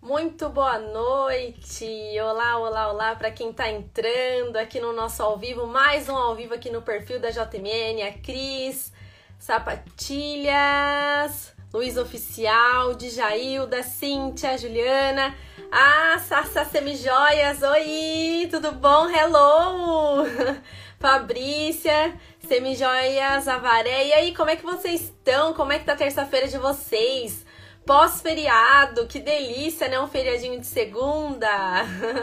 Muito boa noite! Olá, olá, olá para quem está entrando aqui no nosso ao vivo, mais um ao vivo aqui no perfil da JMN, a Cris, Sapatilhas, Luiz Oficial, Djailda, Cíntia, Juliana, ah, Sassa Semijoias, oi, tudo bom? Hello! Fabrícia, Semijoias, Avaré, e aí, como é que vocês estão? Como é que tá terça-feira de vocês? Pós-feriado, que delícia, né? Um feriadinho de segunda.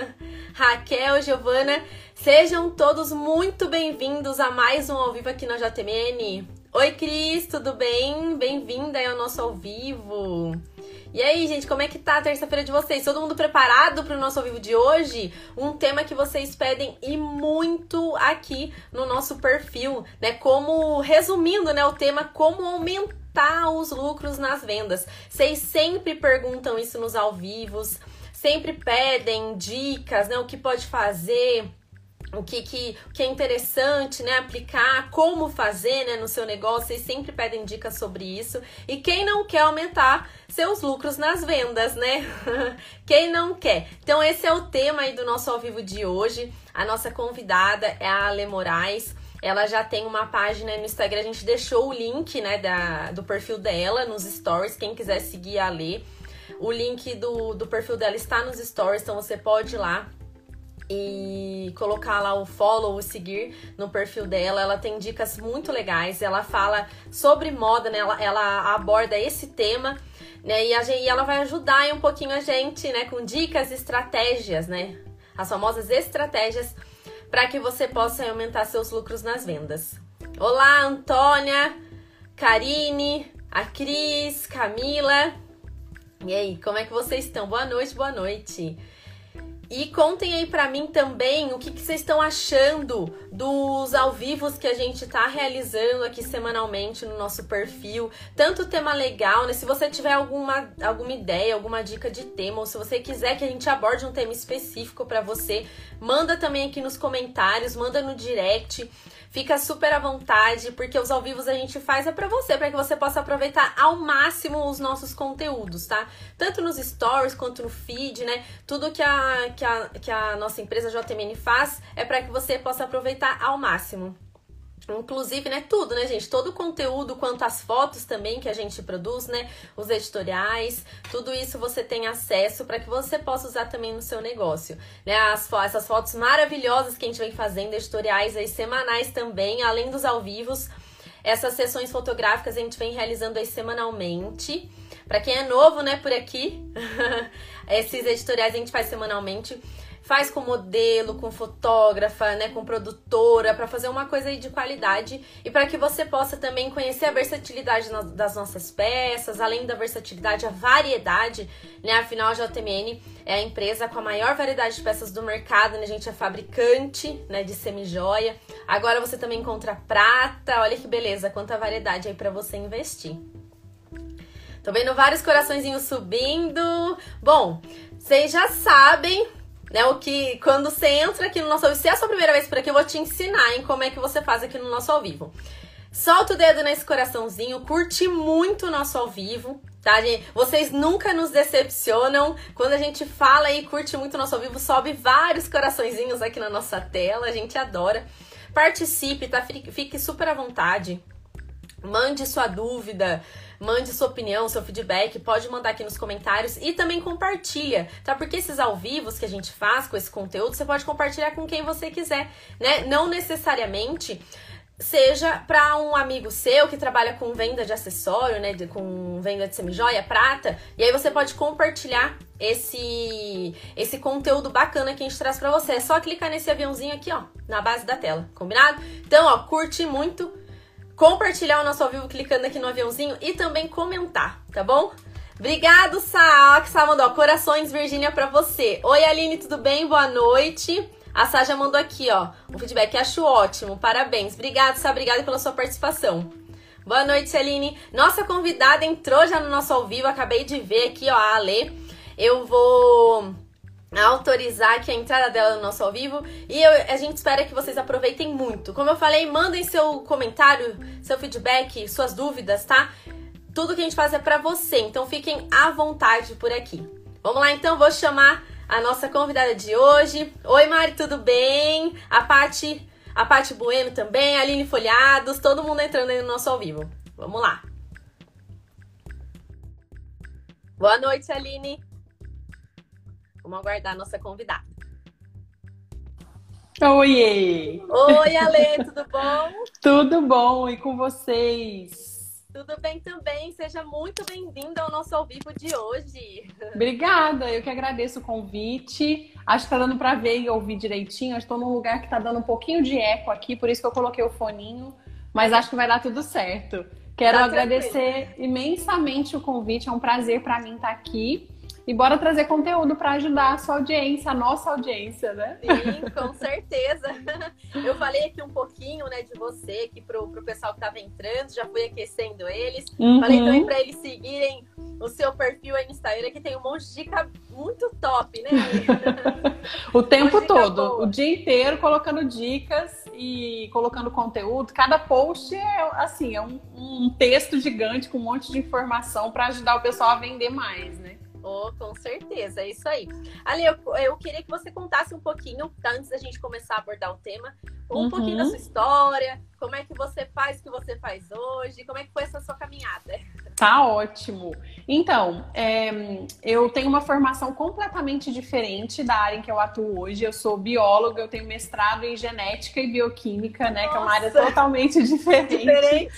Raquel, Giovana, sejam todos muito bem-vindos a mais um ao vivo aqui na JMN. Oi, Cris, tudo bem? Bem-vinda ao nosso ao vivo. E aí, gente, como é que tá a terça-feira de vocês? Todo mundo preparado para o nosso ao vivo de hoje? Um tema que vocês pedem e muito aqui no nosso perfil, né? Como resumindo, né, o tema como aumentar os lucros nas vendas. Vocês sempre perguntam isso nos ao vivos, sempre pedem dicas, né? O que pode fazer, o que, que, que é interessante, né? Aplicar, como fazer né, no seu negócio. Vocês sempre pedem dicas sobre isso. E quem não quer aumentar seus lucros nas vendas, né? quem não quer? Então, esse é o tema aí do nosso ao vivo de hoje. A nossa convidada é a Ale Moraes. Ela já tem uma página no Instagram, a gente deixou o link, né, da, do perfil dela nos stories, quem quiser seguir a ler. O link do, do perfil dela está nos stories, então você pode ir lá e colocar lá o follow, o seguir no perfil dela. Ela tem dicas muito legais. Ela fala sobre moda, né? Ela, ela aborda esse tema, né? E, a e ela vai ajudar um pouquinho a gente, né? Com dicas, estratégias, né? As famosas estratégias para que você possa aumentar seus lucros nas vendas. Olá, Antônia, Karine, a Cris, Camila. E aí, como é que vocês estão? Boa noite, boa noite. E contem aí para mim também o que, que, vocês estão achando dos ao vivos que a gente tá realizando aqui semanalmente no nosso perfil. Tanto tema legal, né? Se você tiver alguma, alguma ideia, alguma dica de tema, ou se você quiser que a gente aborde um tema específico para você, manda também aqui nos comentários, manda no direct. Fica super à vontade, porque os ao vivos a gente faz é para você, para que você possa aproveitar ao máximo os nossos conteúdos, tá? Tanto nos stories quanto no feed, né? Tudo que a, que a, que a nossa empresa JMN faz é para que você possa aproveitar ao máximo. Inclusive, né, tudo, né, gente? Todo o conteúdo, quanto as fotos também que a gente produz, né? Os editoriais, tudo isso você tem acesso para que você possa usar também no seu negócio. Né? As, essas fotos maravilhosas que a gente vem fazendo, editoriais aí semanais também, além dos ao vivos. Essas sessões fotográficas a gente vem realizando aí semanalmente. Para quem é novo, né, por aqui, esses editoriais a gente faz semanalmente faz com modelo, com fotógrafa, né, com produtora, para fazer uma coisa aí de qualidade e para que você possa também conhecer a versatilidade das nossas peças, além da versatilidade, a variedade, né? Afinal, a JMN é a empresa com a maior variedade de peças do mercado, né? A gente é fabricante, né, de semijoia. Agora você também encontra prata, olha que beleza, quanta variedade aí para você investir. Tô vendo vários coraçõezinhos subindo. Bom, vocês já sabem né? O que quando você entra aqui no nosso ao vivo, se é a sua primeira vez por aqui, eu vou te ensinar em como é que você faz aqui no nosso ao vivo. Solta o dedo nesse coraçãozinho, curte muito o nosso ao vivo, tá, gente? Vocês nunca nos decepcionam. Quando a gente fala e curte muito o nosso ao vivo, sobe vários coraçõezinhos aqui na nossa tela, a gente adora. Participe, tá? Fique super à vontade. Mande sua dúvida, Mande sua opinião, seu feedback, pode mandar aqui nos comentários e também compartilha, tá? Porque esses ao vivos que a gente faz com esse conteúdo, você pode compartilhar com quem você quiser, né? Não necessariamente seja para um amigo seu que trabalha com venda de acessório, né, de, com venda de semijoia, prata, e aí você pode compartilhar esse esse conteúdo bacana que a gente traz para você. É só clicar nesse aviãozinho aqui, ó, na base da tela, combinado? Então, ó, curte muito compartilhar o nosso ao vivo clicando aqui no aviãozinho e também comentar, tá bom? Obrigado, Sá. Que Sá mandou corações, Virgínia, pra você. Oi, Aline, tudo bem? Boa noite. A Sá já mandou aqui, ó, um feedback. Acho ótimo. Parabéns. Obrigado, Sá. Obrigada pela sua participação. Boa noite, Aline. Nossa convidada entrou já no nosso ao vivo. Acabei de ver aqui, ó, a Ale. eu vou autorizar aqui a entrada dela no nosso ao vivo e eu, a gente espera que vocês aproveitem muito. Como eu falei, mandem seu comentário, seu feedback, suas dúvidas, tá? Tudo que a gente faz é para você, então fiquem à vontade por aqui. Vamos lá então, vou chamar a nossa convidada de hoje. Oi Mari, tudo bem? A Pati, a Bueno também, a Aline Folhados, todo mundo entrando aí no nosso ao vivo. Vamos lá. Boa noite, Aline. Vamos aguardar a nossa convidada. Oi! Oi, Ale, tudo bom? tudo bom, e com vocês? Tudo bem também, seja muito bem-vinda ao nosso ao vivo de hoje. Obrigada, eu que agradeço o convite. Acho que tá dando para ver e ouvir direitinho. Estou num lugar que tá dando um pouquinho de eco aqui, por isso que eu coloquei o foninho, mas acho que vai dar tudo certo. Quero tá agradecer tranquilo. imensamente o convite, é um prazer para mim estar aqui. E bora trazer conteúdo para ajudar a sua audiência, a nossa audiência, né? Sim, com certeza. Eu falei aqui um pouquinho, né, de você aqui pro, pro pessoal que estava entrando, já fui aquecendo eles. Uhum. Falei também para eles seguirem o seu perfil aí no Instagram, que tem um monte de dica muito top, né? o tempo todo, boa. o dia inteiro colocando dicas e colocando conteúdo. Cada post é assim, é um, um texto gigante com um monte de informação para ajudar o pessoal a vender mais, né? Oh, com certeza, é isso aí. Ali, eu, eu queria que você contasse um pouquinho, tá, antes da gente começar a abordar o tema, um uhum. pouquinho da sua história, como é que você faz o que você faz hoje, como é que foi essa sua caminhada? Tá ótimo. Então, é, eu tenho uma formação completamente diferente da área em que eu atuo hoje. Eu sou bióloga, eu tenho mestrado em genética e bioquímica, né? Nossa. Que é uma área totalmente diferente. Diferente.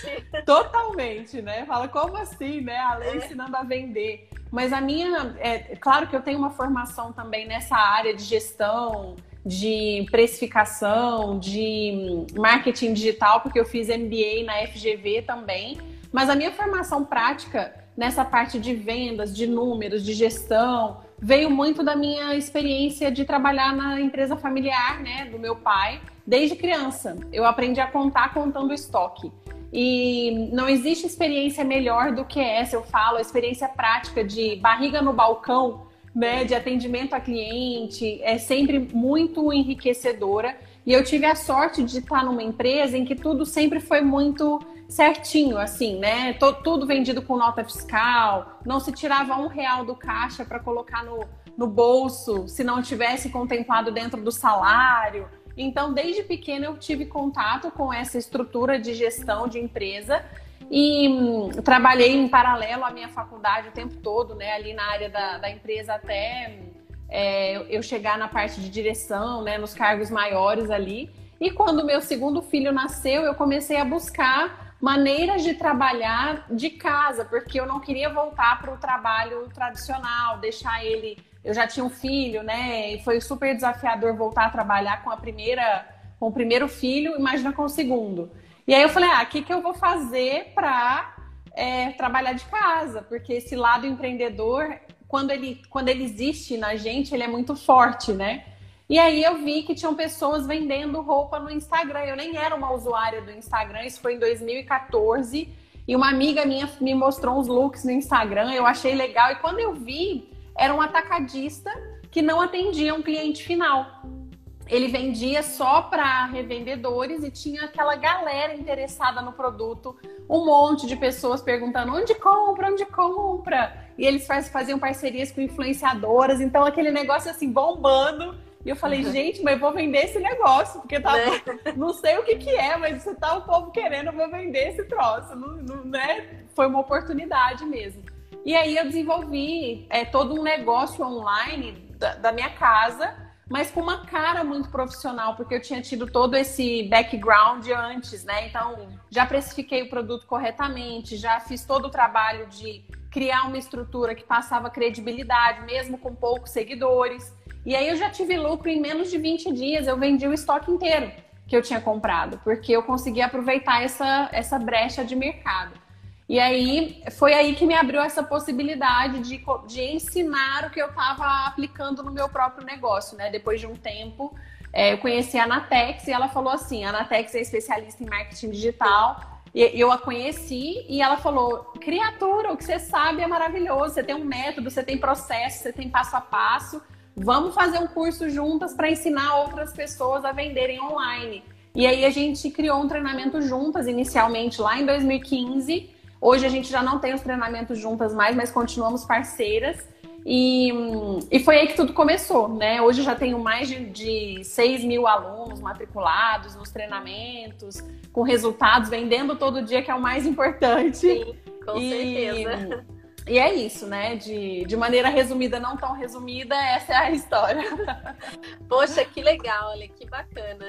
Totalmente, né? Fala, como assim, né? A lei é. ensinando a vender. Mas a minha, é claro que eu tenho uma formação também nessa área de gestão, de precificação, de marketing digital, porque eu fiz MBA na FGV também. Mas a minha formação prática nessa parte de vendas, de números, de gestão, veio muito da minha experiência de trabalhar na empresa familiar, né, do meu pai, desde criança. Eu aprendi a contar contando estoque. E não existe experiência melhor do que essa, eu falo, a experiência prática de barriga no balcão, né, de atendimento a cliente, é sempre muito enriquecedora. E eu tive a sorte de estar numa empresa em que tudo sempre foi muito certinho, assim, né? tudo vendido com nota fiscal, não se tirava um real do caixa para colocar no, no bolso se não tivesse contemplado dentro do salário. Então, desde pequena eu tive contato com essa estrutura de gestão de empresa e hum, trabalhei em paralelo à minha faculdade o tempo todo, né? Ali na área da, da empresa até é, eu chegar na parte de direção, né? Nos cargos maiores ali. E quando meu segundo filho nasceu, eu comecei a buscar maneiras de trabalhar de casa, porque eu não queria voltar para o trabalho tradicional, deixar ele eu já tinha um filho, né? E foi super desafiador voltar a trabalhar com a primeira, com o primeiro filho, imagina com o segundo. E aí eu falei, ah, o que, que eu vou fazer para é, trabalhar de casa? Porque esse lado empreendedor, quando ele, quando ele existe na gente, ele é muito forte, né? E aí eu vi que tinham pessoas vendendo roupa no Instagram. Eu nem era uma usuária do Instagram, isso foi em 2014. E uma amiga minha me mostrou uns looks no Instagram, eu achei legal. E quando eu vi, era um atacadista que não atendia um cliente final. Ele vendia só para revendedores e tinha aquela galera interessada no produto, um monte de pessoas perguntando onde compra, onde compra. E eles faziam parcerias com influenciadoras, então aquele negócio assim bombando. E eu falei, uhum. gente, mas eu vou vender esse negócio, porque tá, né? não sei o que, que é, mas se tá o povo querendo, eu vou vender esse troço. Não, não, né? Foi uma oportunidade mesmo. E aí eu desenvolvi é, todo um negócio online da, da minha casa, mas com uma cara muito profissional, porque eu tinha tido todo esse background antes, né? Então, já precifiquei o produto corretamente, já fiz todo o trabalho de criar uma estrutura que passava credibilidade, mesmo com poucos seguidores. E aí eu já tive lucro em menos de 20 dias, eu vendi o estoque inteiro que eu tinha comprado, porque eu consegui aproveitar essa, essa brecha de mercado. E aí foi aí que me abriu essa possibilidade de, de ensinar o que eu estava aplicando no meu próprio negócio, né? Depois de um tempo, é, eu conheci a Anatex e ela falou assim: a Anatex é especialista em marketing digital E eu a conheci e ela falou: criatura, o que você sabe é maravilhoso. Você tem um método, você tem processo, você tem passo a passo. Vamos fazer um curso juntas para ensinar outras pessoas a venderem online. E aí a gente criou um treinamento juntas, inicialmente lá em 2015. Hoje a gente já não tem os treinamentos juntas mais, mas continuamos parceiras. E, e foi aí que tudo começou, né? Hoje já tenho mais de, de 6 mil alunos matriculados nos treinamentos, com resultados, vendendo todo dia, que é o mais importante. Sim, com e, certeza. E é isso, né? De, de maneira resumida, não tão resumida, essa é a história. Poxa, que legal, olha, que bacana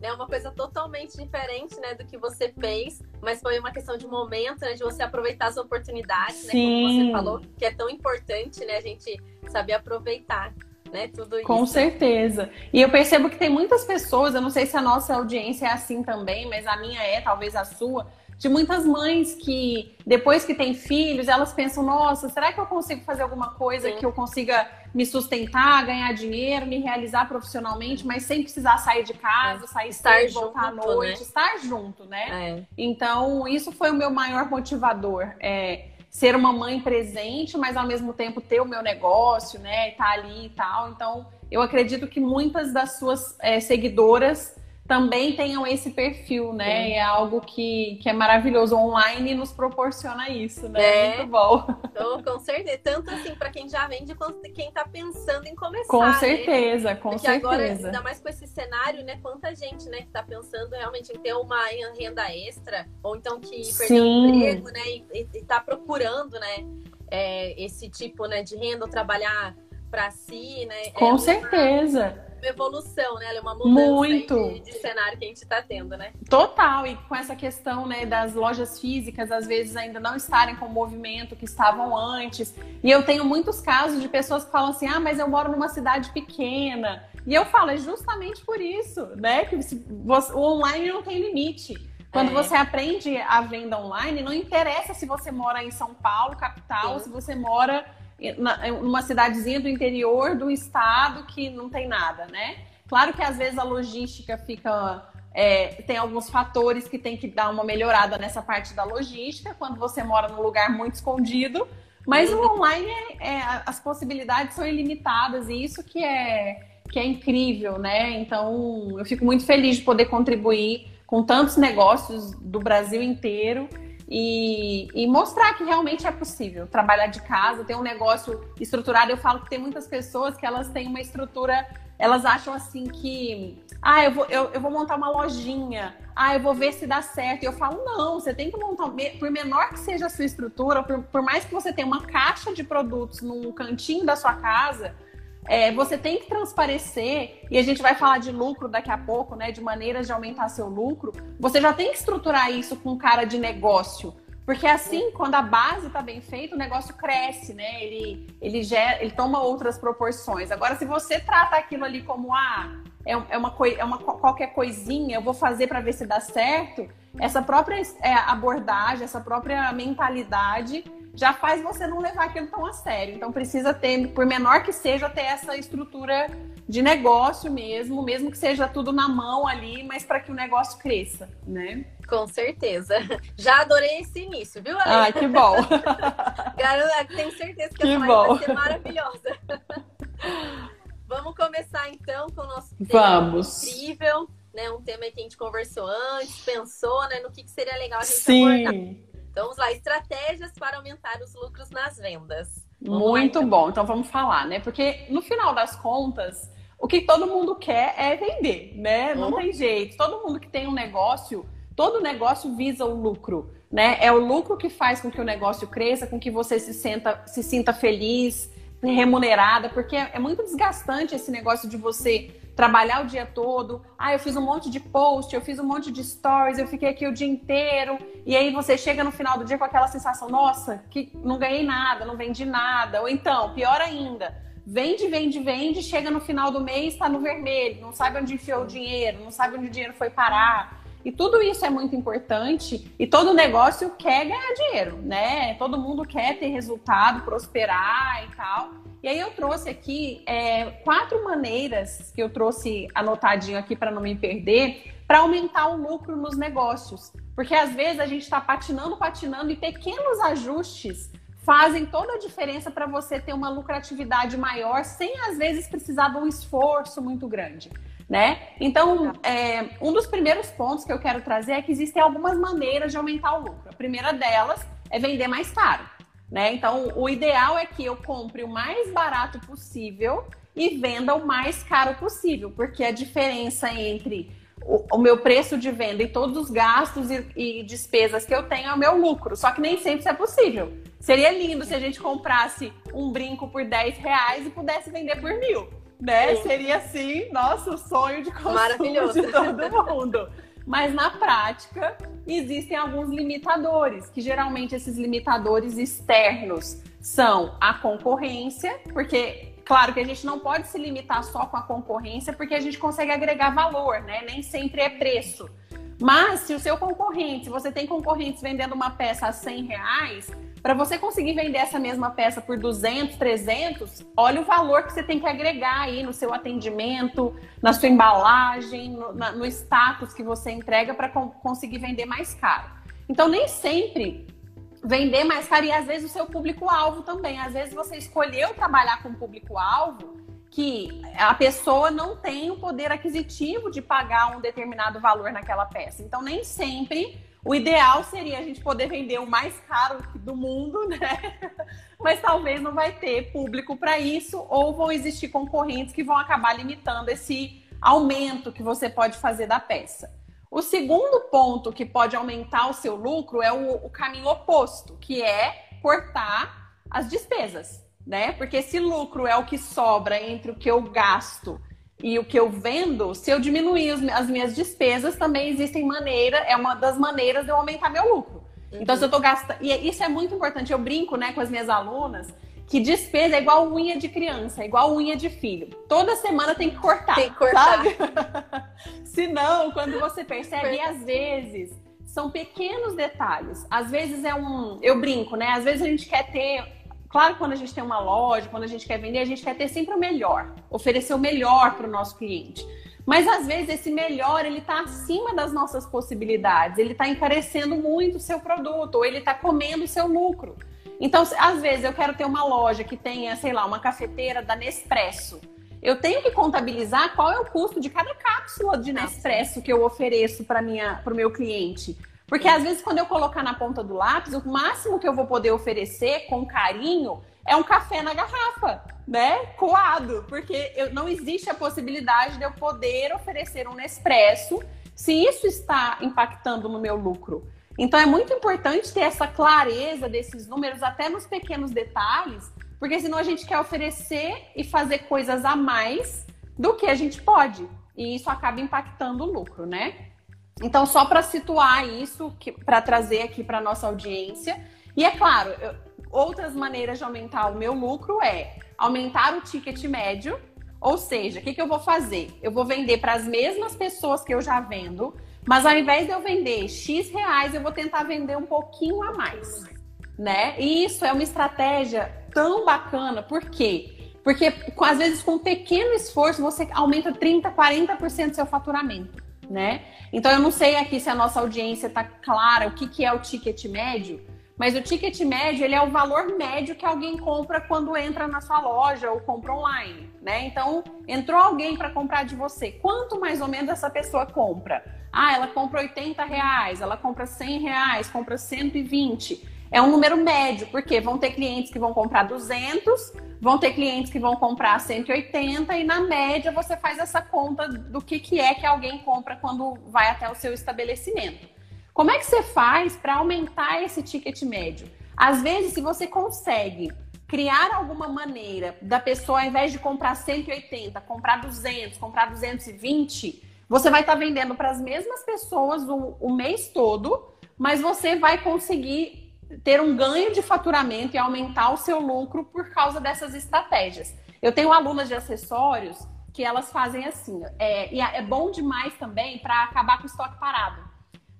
né? Uma coisa totalmente diferente, né, do que você fez, mas foi uma questão de momento, né, de você aproveitar as oportunidades, né, como você falou, que é tão importante, né, a gente saber aproveitar. Né, tudo isso. Com certeza. E eu percebo que tem muitas pessoas, eu não sei se a nossa audiência é assim também, mas a minha é, talvez a sua, de muitas mães que, depois que têm filhos, elas pensam: nossa, será que eu consigo fazer alguma coisa Sim. que eu consiga me sustentar, ganhar dinheiro, me realizar profissionalmente, mas sem precisar sair de casa, é. sair estar cedo, voltar à noite, né? estar junto, né? É. Então, isso foi o meu maior motivador. É, ser uma mãe presente, mas ao mesmo tempo ter o meu negócio, né? Estar tá ali e tal. Então, eu acredito que muitas das suas é, seguidoras também tenham esse perfil, né? Sim. É algo que, que é maravilhoso. Online nos proporciona isso, né? É. Muito bom. Oh, com certeza. Tanto assim para quem já vende quanto quem tá pensando em começar. Com né? certeza, com Porque certeza. agora, ainda mais com esse cenário, né? Quanta gente, né, que tá pensando realmente em ter uma renda extra, ou então que perdeu o emprego, né? E, e tá procurando, né? É, esse tipo né, de renda, ou trabalhar para si, né? Com é certeza. Evolução, né? Ela é uma mudança Muito. De, de, cenário que a gente está tendo, né? Total, e com essa questão né, das lojas físicas, às vezes ainda não estarem com o movimento que estavam antes. E eu tenho muitos casos de pessoas que falam assim: ah, mas eu moro numa cidade pequena. E eu falo, é justamente por isso, né? Que você, o online não tem limite. Quando é. você aprende a venda online, não interessa se você mora em São Paulo, capital, Sim. se você mora numa cidadezinha do interior do estado que não tem nada, né? Claro que às vezes a logística fica. É, tem alguns fatores que tem que dar uma melhorada nessa parte da logística, quando você mora num lugar muito escondido, mas o online, é, é, as possibilidades são ilimitadas e isso que é, que é incrível, né? Então, eu fico muito feliz de poder contribuir com tantos negócios do Brasil inteiro e, e, mostrar que realmente é possível trabalhar de casa, ter um negócio estruturado. Eu falo que tem muitas pessoas que elas têm uma estrutura, elas acham assim que, ah, eu vou, eu, eu vou montar uma lojinha, ah, eu vou ver se dá certo. E eu falo, não, você tem que montar, por menor que seja a sua estrutura, por, por mais que você tenha uma caixa de produtos num cantinho da sua casa, é, você tem que transparecer, e a gente vai falar de lucro daqui a pouco, né? De maneiras de aumentar seu lucro. Você já tem que estruturar isso com cara de negócio. Porque assim, quando a base está bem feita, o negócio cresce, né? Ele, ele, gera, ele toma outras proporções. Agora, se você trata aquilo ali como ah, é, é, uma, é uma qualquer coisinha, eu vou fazer para ver se dá certo, essa própria é, abordagem, essa própria mentalidade já faz você não levar aquilo tão a sério. Então precisa ter, por menor que seja, ter essa estrutura de negócio mesmo, mesmo que seja tudo na mão ali, mas para que o negócio cresça, né? Com certeza. Já adorei esse início, viu, Ale? Ah, que bom. Garanto, tenho certeza que, que a bom. vai ser maravilhosa. Vamos começar então com o nosso tema Vamos. incrível, né? Um tema que a gente conversou antes, pensou, né, no que, que seria legal a gente Sim. abordar. Então, vamos lá, estratégias para aumentar os lucros nas vendas. Vamos Muito lá, então. bom, então vamos falar, né? Porque no final das contas, o que todo mundo quer é vender, né? Não uhum. tem jeito. Todo mundo que tem um negócio, todo negócio visa o lucro, né? É o lucro que faz com que o negócio cresça, com que você se, senta, se sinta feliz, remunerada, porque é muito desgastante esse negócio de você trabalhar o dia todo. Ah, eu fiz um monte de post, eu fiz um monte de stories, eu fiquei aqui o dia inteiro. E aí você chega no final do dia com aquela sensação, nossa, que não ganhei nada, não vendi nada. Ou então, pior ainda, vende, vende, vende, chega no final do mês, está no vermelho, não sabe onde enfiou o dinheiro, não sabe onde o dinheiro foi parar. E tudo isso é muito importante e todo negócio quer ganhar dinheiro, né? Todo mundo quer ter resultado, prosperar e tal. E aí eu trouxe aqui é, quatro maneiras que eu trouxe anotadinho aqui para não me perder, para aumentar o lucro nos negócios. Porque às vezes a gente está patinando, patinando e pequenos ajustes fazem toda a diferença para você ter uma lucratividade maior sem às vezes precisar de um esforço muito grande. Né? Então, é, um dos primeiros pontos que eu quero trazer é que existem algumas maneiras de aumentar o lucro. A primeira delas é vender mais caro. Né? Então, o ideal é que eu compre o mais barato possível e venda o mais caro possível, porque a diferença entre o, o meu preço de venda e todos os gastos e, e, despesas que eu tenho é o meu lucro. Só que nem sempre isso é possível. Seria lindo se a gente comprasse um brinco por 10 reais e pudesse vender por mil. Né? Seria assim, nosso sonho de consumo de todo mundo. Mas na prática, existem alguns limitadores, que geralmente esses limitadores externos são a concorrência, porque claro que a gente não pode se limitar só com a concorrência, porque a gente consegue agregar valor, né? Nem sempre é preço. Mas se o seu concorrente, se você tem concorrentes vendendo uma peça a 100 reais, para você conseguir vender essa mesma peça por 200, 300, olha o valor que você tem que agregar aí no seu atendimento, na sua embalagem, no, na, no status que você entrega para conseguir vender mais caro. Então, nem sempre vender mais caro e às vezes o seu público-alvo também. Às vezes você escolheu trabalhar com público-alvo que a pessoa não tem o poder aquisitivo de pagar um determinado valor naquela peça. Então, nem sempre o ideal seria a gente poder vender o mais caro do mundo, né? Mas talvez não vai ter público para isso, ou vão existir concorrentes que vão acabar limitando esse aumento que você pode fazer da peça. O segundo ponto que pode aumentar o seu lucro é o, o caminho oposto, que é cortar as despesas, né? Porque esse lucro é o que sobra entre o que eu gasto e o que eu vendo, se eu diminuir as minhas despesas, também existem maneira, é uma das maneiras de eu aumentar meu lucro. Uhum. Então, se eu tô gastando. E isso é muito importante. Eu brinco né, com as minhas alunas que despesa é igual unha de criança, é igual unha de filho. Toda semana tem que cortar. Tem que cortar. Sabe? Senão, quando você percebe, e às vezes são pequenos detalhes. Às vezes é um. Eu brinco, né? Às vezes a gente quer ter Claro, quando a gente tem uma loja, quando a gente quer vender, a gente quer ter sempre o melhor, oferecer o melhor para o nosso cliente. Mas às vezes esse melhor ele está acima das nossas possibilidades, ele está encarecendo muito o seu produto, ou ele está comendo o seu lucro. Então, às vezes eu quero ter uma loja que tenha, sei lá, uma cafeteira da Nespresso. Eu tenho que contabilizar qual é o custo de cada cápsula de Nespresso que eu ofereço para o meu cliente. Porque às vezes, quando eu colocar na ponta do lápis, o máximo que eu vou poder oferecer com carinho é um café na garrafa, né? Coado. Porque eu, não existe a possibilidade de eu poder oferecer um Nespresso se isso está impactando no meu lucro. Então é muito importante ter essa clareza desses números, até nos pequenos detalhes, porque senão a gente quer oferecer e fazer coisas a mais do que a gente pode. E isso acaba impactando o lucro, né? Então, só para situar isso, para trazer aqui para nossa audiência. E é claro, eu, outras maneiras de aumentar o meu lucro é aumentar o ticket médio. Ou seja, o que, que eu vou fazer? Eu vou vender para as mesmas pessoas que eu já vendo, mas ao invés de eu vender X reais, eu vou tentar vender um pouquinho a mais. Né? E isso é uma estratégia tão bacana, por quê? Porque às vezes com um pequeno esforço você aumenta 30, 40% do seu faturamento né? Então eu não sei aqui se a nossa audiência está clara o que, que é o ticket médio, mas o ticket médio ele é o valor médio que alguém compra quando entra na sua loja ou compra online, né? Então entrou alguém para comprar de você, quanto mais ou menos essa pessoa compra? Ah, ela compra 80 reais, ela compra 100 reais, compra 120 é um número médio, porque vão ter clientes que vão comprar 200, vão ter clientes que vão comprar 180 e na média você faz essa conta do que, que é que alguém compra quando vai até o seu estabelecimento. Como é que você faz para aumentar esse ticket médio? Às vezes, se você consegue criar alguma maneira da pessoa, ao invés de comprar 180, comprar 200, comprar 220, você vai estar tá vendendo para as mesmas pessoas o, o mês todo, mas você vai conseguir ter um ganho de faturamento e aumentar o seu lucro por causa dessas estratégias. Eu tenho alunas de acessórios que elas fazem assim, é, e é bom demais também para acabar com o estoque parado.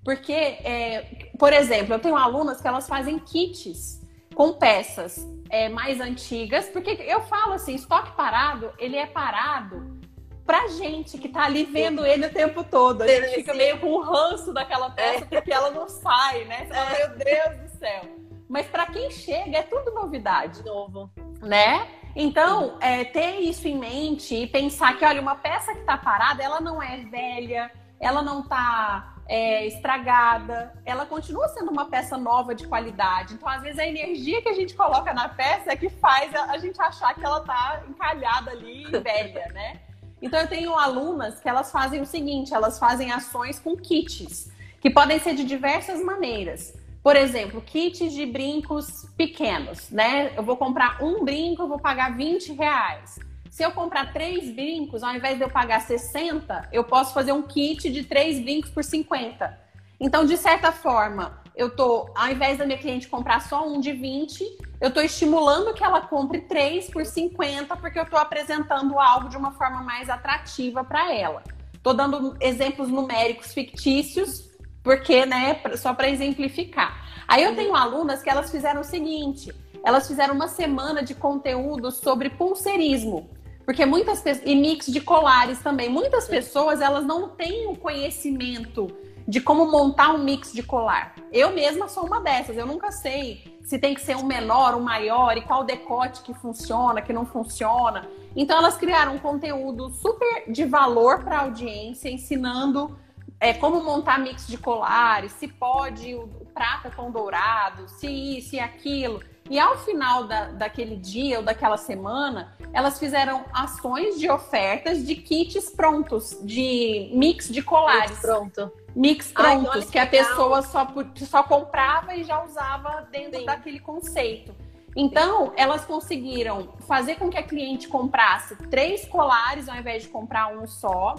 Porque, é, por exemplo, eu tenho alunas que elas fazem kits com peças é, mais antigas, porque eu falo assim, estoque parado, ele é parado pra gente que tá ali vendo ele o tempo todo. A gente fica meio com o ranço daquela peça é. porque ela não sai, né? Você fala, é. meu Deus céu. Mas para quem chega é tudo novidade. Novo. Né? Então, é, ter isso em mente e pensar que, olha, uma peça que tá parada, ela não é velha, ela não tá é, estragada, ela continua sendo uma peça nova de qualidade. Então, às vezes, a energia que a gente coloca na peça é que faz a, a gente achar que ela tá encalhada ali, velha, né? Então eu tenho alunas que elas fazem o seguinte, elas fazem ações com kits, que podem ser de diversas maneiras. Por exemplo, kits de brincos pequenos, né? Eu vou comprar um brinco, eu vou pagar 20 reais. Se eu comprar três brincos, ao invés de eu pagar 60, eu posso fazer um kit de três brincos por 50. Então, de certa forma, eu tô, ao invés da minha cliente comprar só um de 20, eu estou estimulando que ela compre três por 50, porque eu estou apresentando algo de uma forma mais atrativa para ela. Estou dando exemplos numéricos fictícios, porque, né, só para exemplificar. Aí eu tenho alunas que elas fizeram o seguinte: elas fizeram uma semana de conteúdo sobre pulseirismo. Porque muitas e mix de colares também. Muitas pessoas, elas não têm o conhecimento de como montar um mix de colar. Eu mesma sou uma dessas, eu nunca sei se tem que ser um menor, um maior, e qual decote que funciona, que não funciona. Então elas criaram um conteúdo super de valor para a audiência, ensinando é, como montar mix de colares, se pode o, o prata com dourado, se isso e aquilo. E ao final da, daquele dia ou daquela semana, elas fizeram ações de ofertas de kits prontos, de mix de colares. Mix pronto mix prontos, Ai, que, que a pessoa só, só comprava e já usava dentro Sim. daquele conceito. Então, elas conseguiram fazer com que a cliente comprasse três colares ao invés de comprar um só,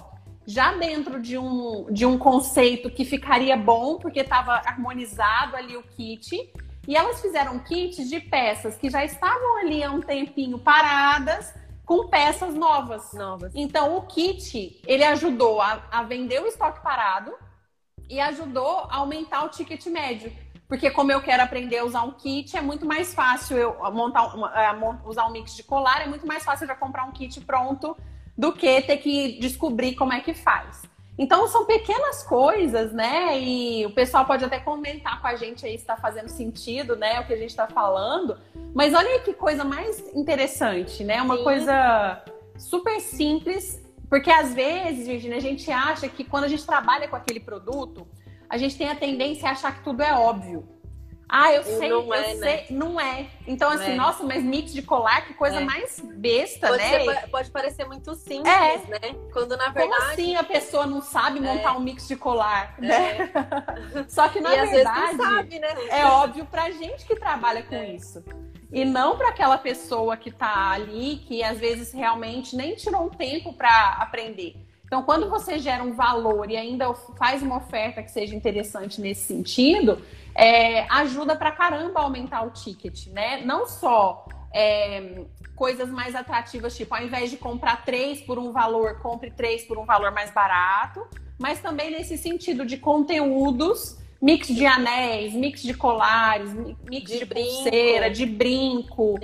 já dentro de um, de um conceito que ficaria bom, porque estava harmonizado ali o kit. E elas fizeram kits de peças que já estavam ali há um tempinho paradas, com peças novas. Novas. Então, o kit, ele ajudou a, a vender o estoque parado, e ajudou a aumentar o ticket médio. Porque como eu quero aprender a usar um kit, é muito mais fácil eu montar é, usar um mix de colar, é muito mais fácil já comprar um kit pronto do que ter que descobrir como é que faz. Então são pequenas coisas, né? E o pessoal pode até comentar com a gente aí se está fazendo sentido, né? O que a gente está falando. Mas olha aí que coisa mais interessante, né? Uma Sim. coisa super simples porque às vezes, Virginia, a gente acha que quando a gente trabalha com aquele produto, a gente tem a tendência a achar que tudo é óbvio. Ah, eu sei, não é, eu né? sei, não é. Então, assim, é. nossa, mas mix de colar, que coisa é. mais besta, pode né? Ser, pode parecer muito simples, é. né? Quando na verdade. Como assim a pessoa não sabe montar é. um mix de colar, né? É. Só que na e verdade. Sabe, né? É óbvio pra gente que trabalha com isso. E não para aquela pessoa que está ali, que às vezes realmente nem tirou um tempo para aprender. Então, quando você gera um valor e ainda faz uma oferta que seja interessante nesse sentido, é, ajuda para caramba a aumentar o ticket, né? Não só é, coisas mais atrativas, tipo, ao invés de comprar três por um valor, compre três por um valor mais barato, mas também nesse sentido de conteúdos mix de anéis, mix de colares, mix de, de pulseira, de brinco,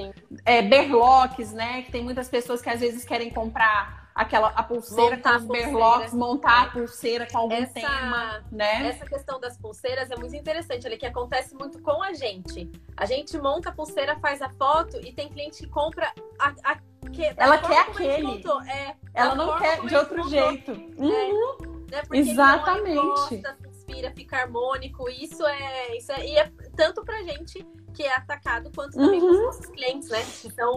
é, berloques, né? Que tem muitas pessoas que às vezes querem comprar aquela a pulseira montar com os berloques, montar a pulseira com algum essa, tema, né? Essa questão das pulseiras é muito interessante, ali que acontece muito com a gente. A gente monta a pulseira, faz a foto e tem cliente que compra a, a que, ela quer aquele. É, ela não quer de outro jeito. Uhum. É, né? Exatamente inspira, fica harmônico. Isso é, isso é, e é tanto pra gente que é atacado, quanto também uhum. para os nossos clientes, né? Que, são,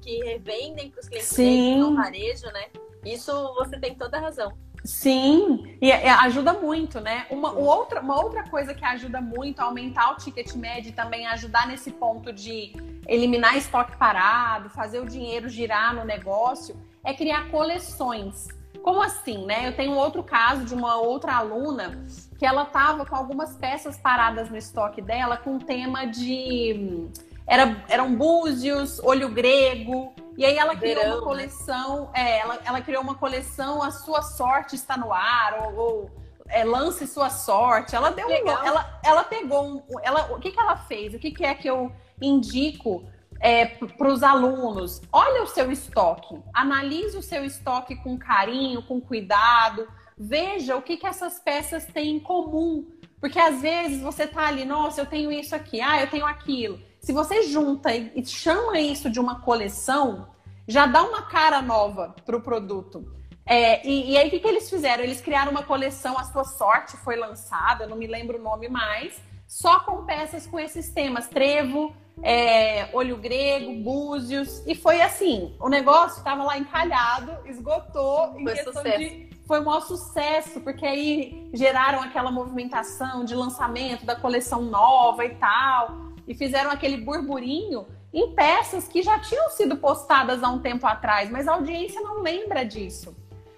que revendem para os clientes Sim. no varejo, né? Isso você tem toda a razão. Sim, e ajuda muito, né? Uma outra, uma outra coisa que ajuda muito a aumentar o ticket médio e também ajudar nesse ponto de eliminar estoque parado, fazer o dinheiro girar no negócio, é criar coleções. Como assim, né? Eu tenho outro caso de uma outra aluna que ela tava com algumas peças paradas no estoque dela com tema de era, eram búzios, olho grego. E aí ela criou Verão, uma né? coleção, né? é, ela, ela criou uma coleção A Sua Sorte Está no Ar, ou, ou é, Lance Sua Sorte. Ela deu um, ela, ela pegou um. Ela, o que, que ela fez? O que, que é que eu indico é, para os alunos: olha o seu estoque, analise o seu estoque com carinho, com cuidado, veja o que, que essas peças têm em comum. Porque às vezes você tá ali, nossa, eu tenho isso aqui, ah, eu tenho aquilo. Se você junta e chama isso de uma coleção, já dá uma cara nova para o produto. É, e, e, aí, o que, que eles fizeram? Eles criaram uma coleção, A Sua Sorte foi lançada, não me lembro o nome mais, só com peças com esses temas: trevo, é, olho grego, búzios. E foi assim: o negócio estava lá encalhado, esgotou foi em questão sucesso. de. Foi um maior sucesso, porque aí geraram aquela movimentação de lançamento da coleção nova e tal, e fizeram aquele burburinho em peças que já tinham sido postadas há um tempo atrás, mas a audiência não lembra disso.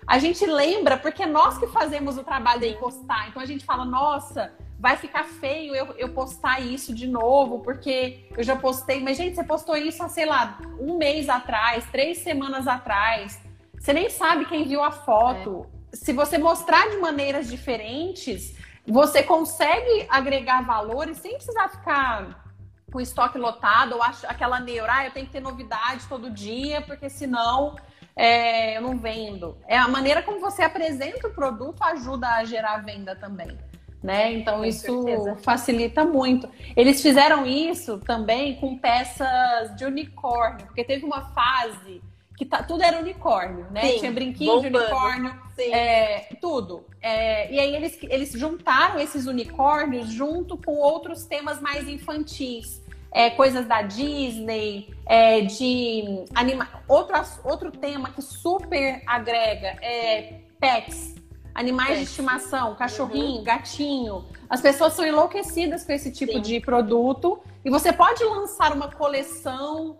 A gente lembra porque nós que fazemos o trabalho de postar. Então a gente fala, nossa, vai ficar feio eu, eu postar isso de novo, porque eu já postei. Mas, gente, você postou isso há, sei lá, um mês atrás, três semanas atrás. Você nem sabe quem viu a foto. É. Se você mostrar de maneiras diferentes, você consegue agregar valores sem precisar ficar com estoque lotado ou aquela neura, ah, eu tenho que ter novidade todo dia, porque senão é, eu não vendo. É a maneira como você apresenta o produto ajuda a gerar venda também. Né? Então com isso certeza. facilita muito. Eles fizeram isso também com peças de unicórnio, porque teve uma fase que tá, tudo era unicórnio, né? Sim, Tinha brinquinho bombando. de unicórnio, é, tudo. É, e aí eles, eles juntaram esses unicórnios junto com outros temas mais infantis é, coisas da Disney, é, de anima... outro, outro tema que super agrega é pets, animais pets. de estimação, cachorrinho, uhum. gatinho. As pessoas são enlouquecidas com esse tipo Sim. de produto e você pode lançar uma coleção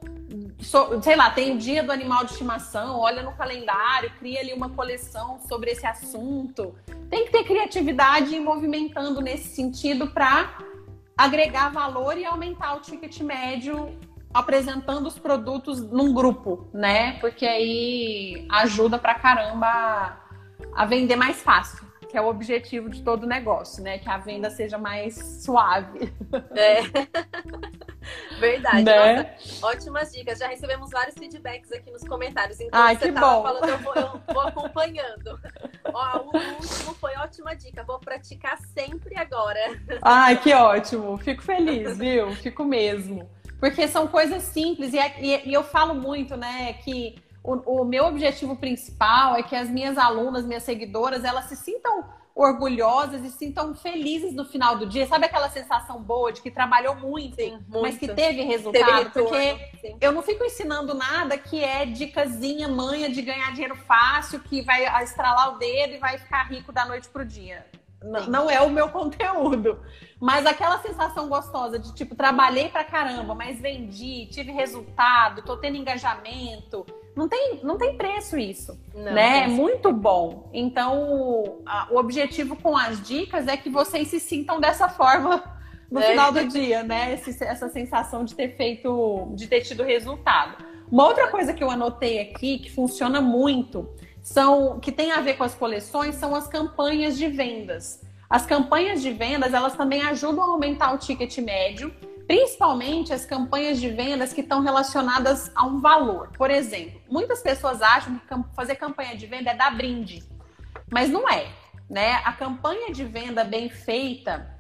sei lá, tem o dia do animal de estimação, olha no calendário, cria ali uma coleção sobre esse assunto. Tem que ter criatividade movimentando nesse sentido para agregar valor e aumentar o ticket médio apresentando os produtos num grupo, né? Porque aí ajuda pra caramba a, vender mais fácil, que é o objetivo de todo negócio, né? Que a venda seja mais suave. É. Verdade. Né? Nossa, ótimas dicas. Já recebemos vários feedbacks aqui nos comentários. Então, Ai, você que bom. falando, eu vou, eu vou acompanhando. Ó, o último foi ótima dica. Vou praticar sempre agora. Ai, que ótimo. Fico feliz, viu? Fico mesmo. Porque são coisas simples. E, é, e, e eu falo muito, né, que o, o meu objetivo principal é que as minhas alunas, minhas seguidoras, elas se sintam orgulhosas e sintam felizes no final do dia. Sabe aquela sensação boa de que trabalhou muito, sim, muito. mas que teve resultado? Teve retorno, porque sim. eu não fico ensinando nada que é dicasinha, manha de ganhar dinheiro fácil, que vai estralar o dedo e vai ficar rico da noite pro dia. Não, não é o meu conteúdo. Mas aquela sensação gostosa de tipo, trabalhei pra caramba, mas vendi, tive resultado, tô tendo engajamento não tem, não tem preço isso, não, né? É muito bom. Então, a, o objetivo com as dicas é que vocês se sintam dessa forma no é. final do dia, né? Esse, essa sensação de ter feito, de ter tido resultado. Uma outra coisa que eu anotei aqui que funciona muito são que tem a ver com as coleções são as campanhas de vendas. As campanhas de vendas elas também ajudam a aumentar o ticket médio Principalmente as campanhas de vendas que estão relacionadas a um valor. Por exemplo, muitas pessoas acham que fazer campanha de venda é dar brinde, mas não é. Né? A campanha de venda bem feita,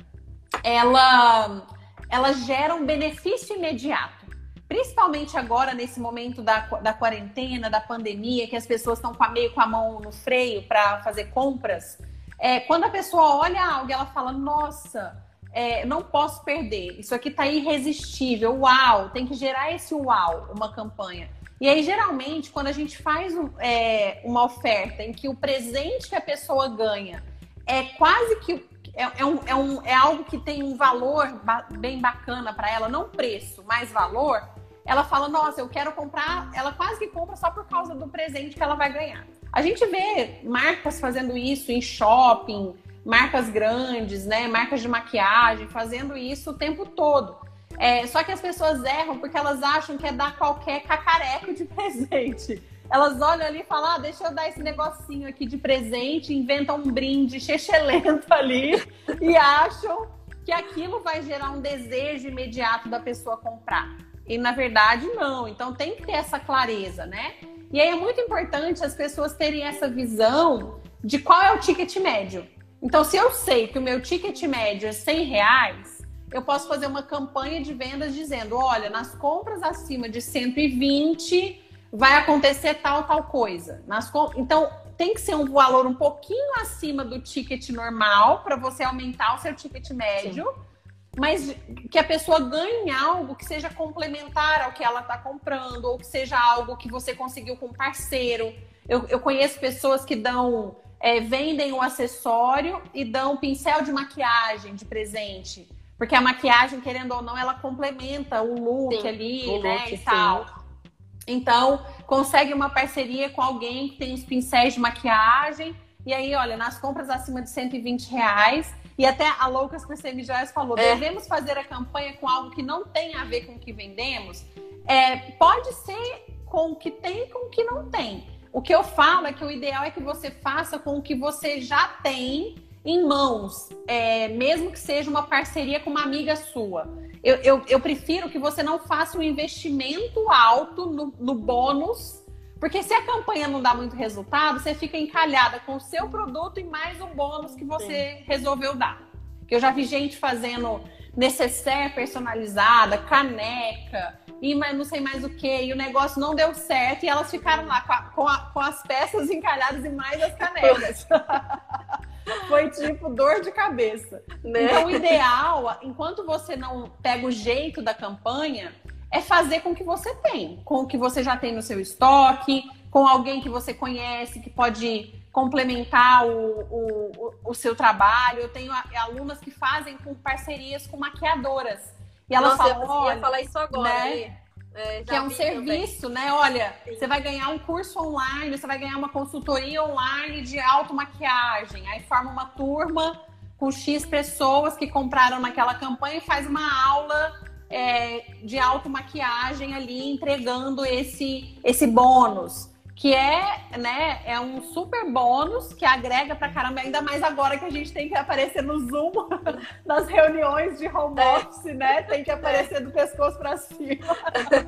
ela, ela gera um benefício imediato. Principalmente agora, nesse momento da, da quarentena, da pandemia, que as pessoas estão meio com a mão no freio para fazer compras. É, quando a pessoa olha algo, ela fala: Nossa, é, não posso perder. Isso aqui tá irresistível. Uau! Tem que gerar esse uau, uma campanha. E aí, geralmente, quando a gente faz é, uma oferta em que o presente que a pessoa ganha é quase que. É, é, um, é, um, é algo que tem um valor bem bacana para ela, não preço, mas valor. Ela fala, nossa, eu quero comprar. Ela quase que compra só por causa do presente que ela vai ganhar. A gente vê marcas fazendo isso em shopping, marcas grandes, né, marcas de maquiagem, fazendo isso o tempo todo. É, só que as pessoas erram porque elas acham que é dar qualquer cacareco de presente. Elas olham ali e falam, ah, deixa eu dar esse negocinho aqui de presente, inventam um brinde chechelento ali e acham que aquilo vai gerar um desejo imediato da pessoa comprar. e na verdade não. Então tem que ter essa clareza, né? E aí é muito importante as pessoas terem essa visão de qual é o ticket médio. Então, se eu sei que o meu ticket médio é 100 reais, eu posso fazer uma campanha de vendas dizendo: olha, nas compras acima de 120 vai acontecer tal, tal coisa. Nas, então, tem que ser um valor um pouquinho acima do ticket normal para você aumentar o seu ticket médio. Sim mas que a pessoa ganhe algo que seja complementar ao que ela está comprando, ou que seja algo que você conseguiu com parceiro. Eu, eu conheço pessoas que dão, é, vendem o um acessório e dão um pincel de maquiagem de presente. Porque a maquiagem, querendo ou não, ela complementa o look sim, ali, o né? Look, e tal. Então, consegue uma parceria com alguém que tem os pincéis de maquiagem. E aí, olha, nas compras acima de 120 reais, e até a Loucas PCM Joias falou: é. devemos fazer a campanha com algo que não tem a ver com o que vendemos. É, pode ser com o que tem e com o que não tem. O que eu falo é que o ideal é que você faça com o que você já tem em mãos, é, mesmo que seja uma parceria com uma amiga sua. Eu, eu, eu, prefiro que você não faça um investimento alto no, no bônus porque se a campanha não dá muito resultado, você fica encalhada com o seu produto e mais o bônus que você Sim. resolveu dar. Que eu já vi gente fazendo necessaire personalizada, caneca, e não sei mais o que, e o negócio não deu certo, e elas ficaram lá com, a, com, a, com as peças encalhadas e mais as canecas. Foi tipo dor de cabeça. Né? Então, o ideal, enquanto você não pega o jeito da campanha, é fazer com o que você tem, com o que você já tem no seu estoque, com alguém que você conhece, que pode complementar o, o, o seu trabalho. Eu tenho alunas que fazem com parcerias com maquiadoras. E elas Nossa, falam, eu ia falar isso agora, né? É, que é um serviço, também. né? Olha, Sim. você vai ganhar um curso online, você vai ganhar uma consultoria online de automaquiagem. Aí forma uma turma com X pessoas que compraram naquela campanha e faz uma aula é, de automaquiagem ali entregando esse, esse bônus. Que é, né, é um super bônus que agrega pra caramba, ainda mais agora que a gente tem que aparecer no Zoom nas reuniões de home é. office, né? Tem que aparecer do pescoço para cima.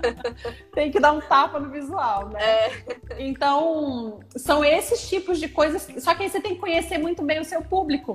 tem que dar um tapa no visual, né? É. Então, são esses tipos de coisas. Só que aí você tem que conhecer muito bem o seu público.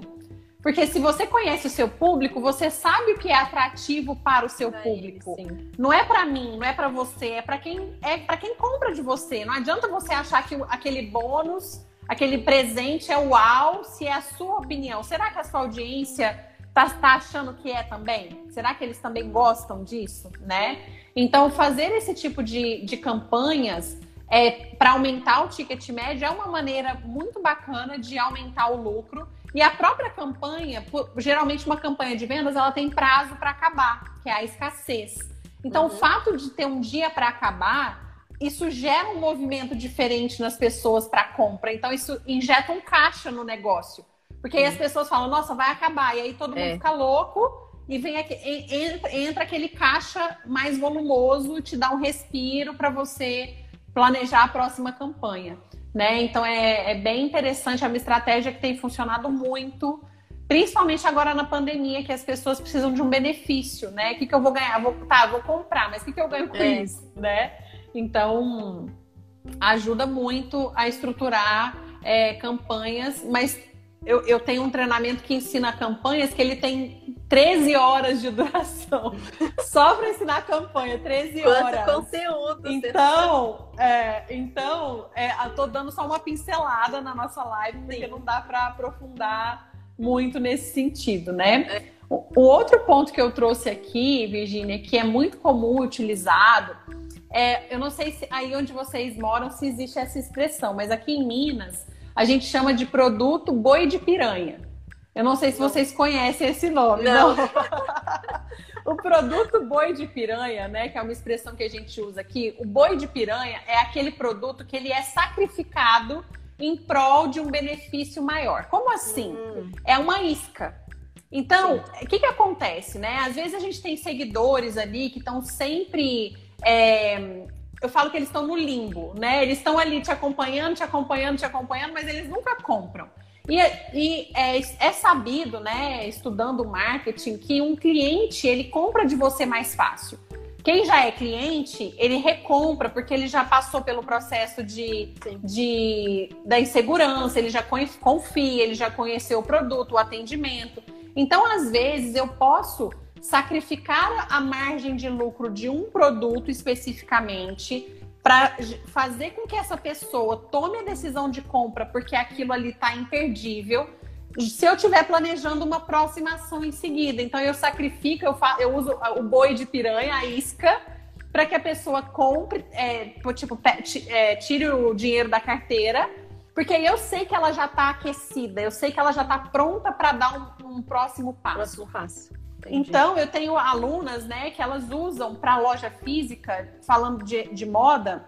Porque se você conhece o seu público, você sabe o que é atrativo para o seu público. Sim. Não é para mim, não é para você, é para quem é para quem compra de você. Não adianta você achar que aquele bônus, aquele presente é uau, se é a sua opinião. Será que a sua audiência tá, tá achando que é também? Será que eles também gostam disso, né? Então, fazer esse tipo de, de campanhas é, para aumentar o ticket médio é uma maneira muito bacana de aumentar o lucro e a própria campanha, geralmente uma campanha de vendas, ela tem prazo para acabar, que é a escassez. Então, uhum. o fato de ter um dia para acabar, isso gera um movimento diferente nas pessoas para compra. Então, isso injeta um caixa no negócio. Porque aí as pessoas falam, nossa, vai acabar. E aí todo mundo é. fica louco e vem aqui, entra, entra aquele caixa mais volumoso, te dá um respiro para você planejar a próxima campanha. Né? Então é, é bem interessante, é uma estratégia que tem funcionado muito, principalmente agora na pandemia, que as pessoas precisam de um benefício, né? O que, que eu vou ganhar? Vou, tá, vou comprar, mas o que, que eu ganho com é. isso, né? Então ajuda muito a estruturar é, campanhas, mas eu, eu tenho um treinamento que ensina campanhas que ele tem 13 horas de duração. Só para ensinar campanha, 13 Quanto horas. conteúdo. Então, é, então é, tô dando só uma pincelada na nossa live, porque Sim. não dá para aprofundar muito nesse sentido, né? É. O, o outro ponto que eu trouxe aqui, Virginia, que é muito comum utilizado, é, eu não sei se aí onde vocês moram se existe essa expressão, mas aqui em Minas a gente chama de produto boi de piranha. Eu não sei se vocês conhecem esse nome. Não. não. o produto boi de piranha, né, que é uma expressão que a gente usa aqui, o boi de piranha é aquele produto que ele é sacrificado em prol de um benefício maior. Como assim? Hum. É uma isca. Então, o que, que acontece, né? Às vezes a gente tem seguidores ali que estão sempre é, eu falo que eles estão no limbo, né? Eles estão ali te acompanhando, te acompanhando, te acompanhando, mas eles nunca compram. E, e é, é, sabido, né, estudando marketing, que um cliente ele compra de você mais fácil. Quem já é cliente, ele recompra porque ele já passou pelo processo de, de da insegurança, ele já confia, ele já conheceu o produto, o atendimento. Então, às vezes, eu posso sacrificar a margem de lucro de um produto especificamente para fazer com que essa pessoa tome a decisão de compra porque aquilo ali está imperdível. Se eu estiver planejando uma próxima ação em seguida, então eu sacrifico, eu, fa eu uso o boi de piranha, a isca, para que a pessoa compre, é, tipo, é, tire o dinheiro da carteira, porque eu sei que ela já está aquecida, eu sei que ela já está pronta para dar um, um, próximo passo. Próximo passo. Então, eu tenho alunas, né, que elas usam para loja física, falando de, de moda,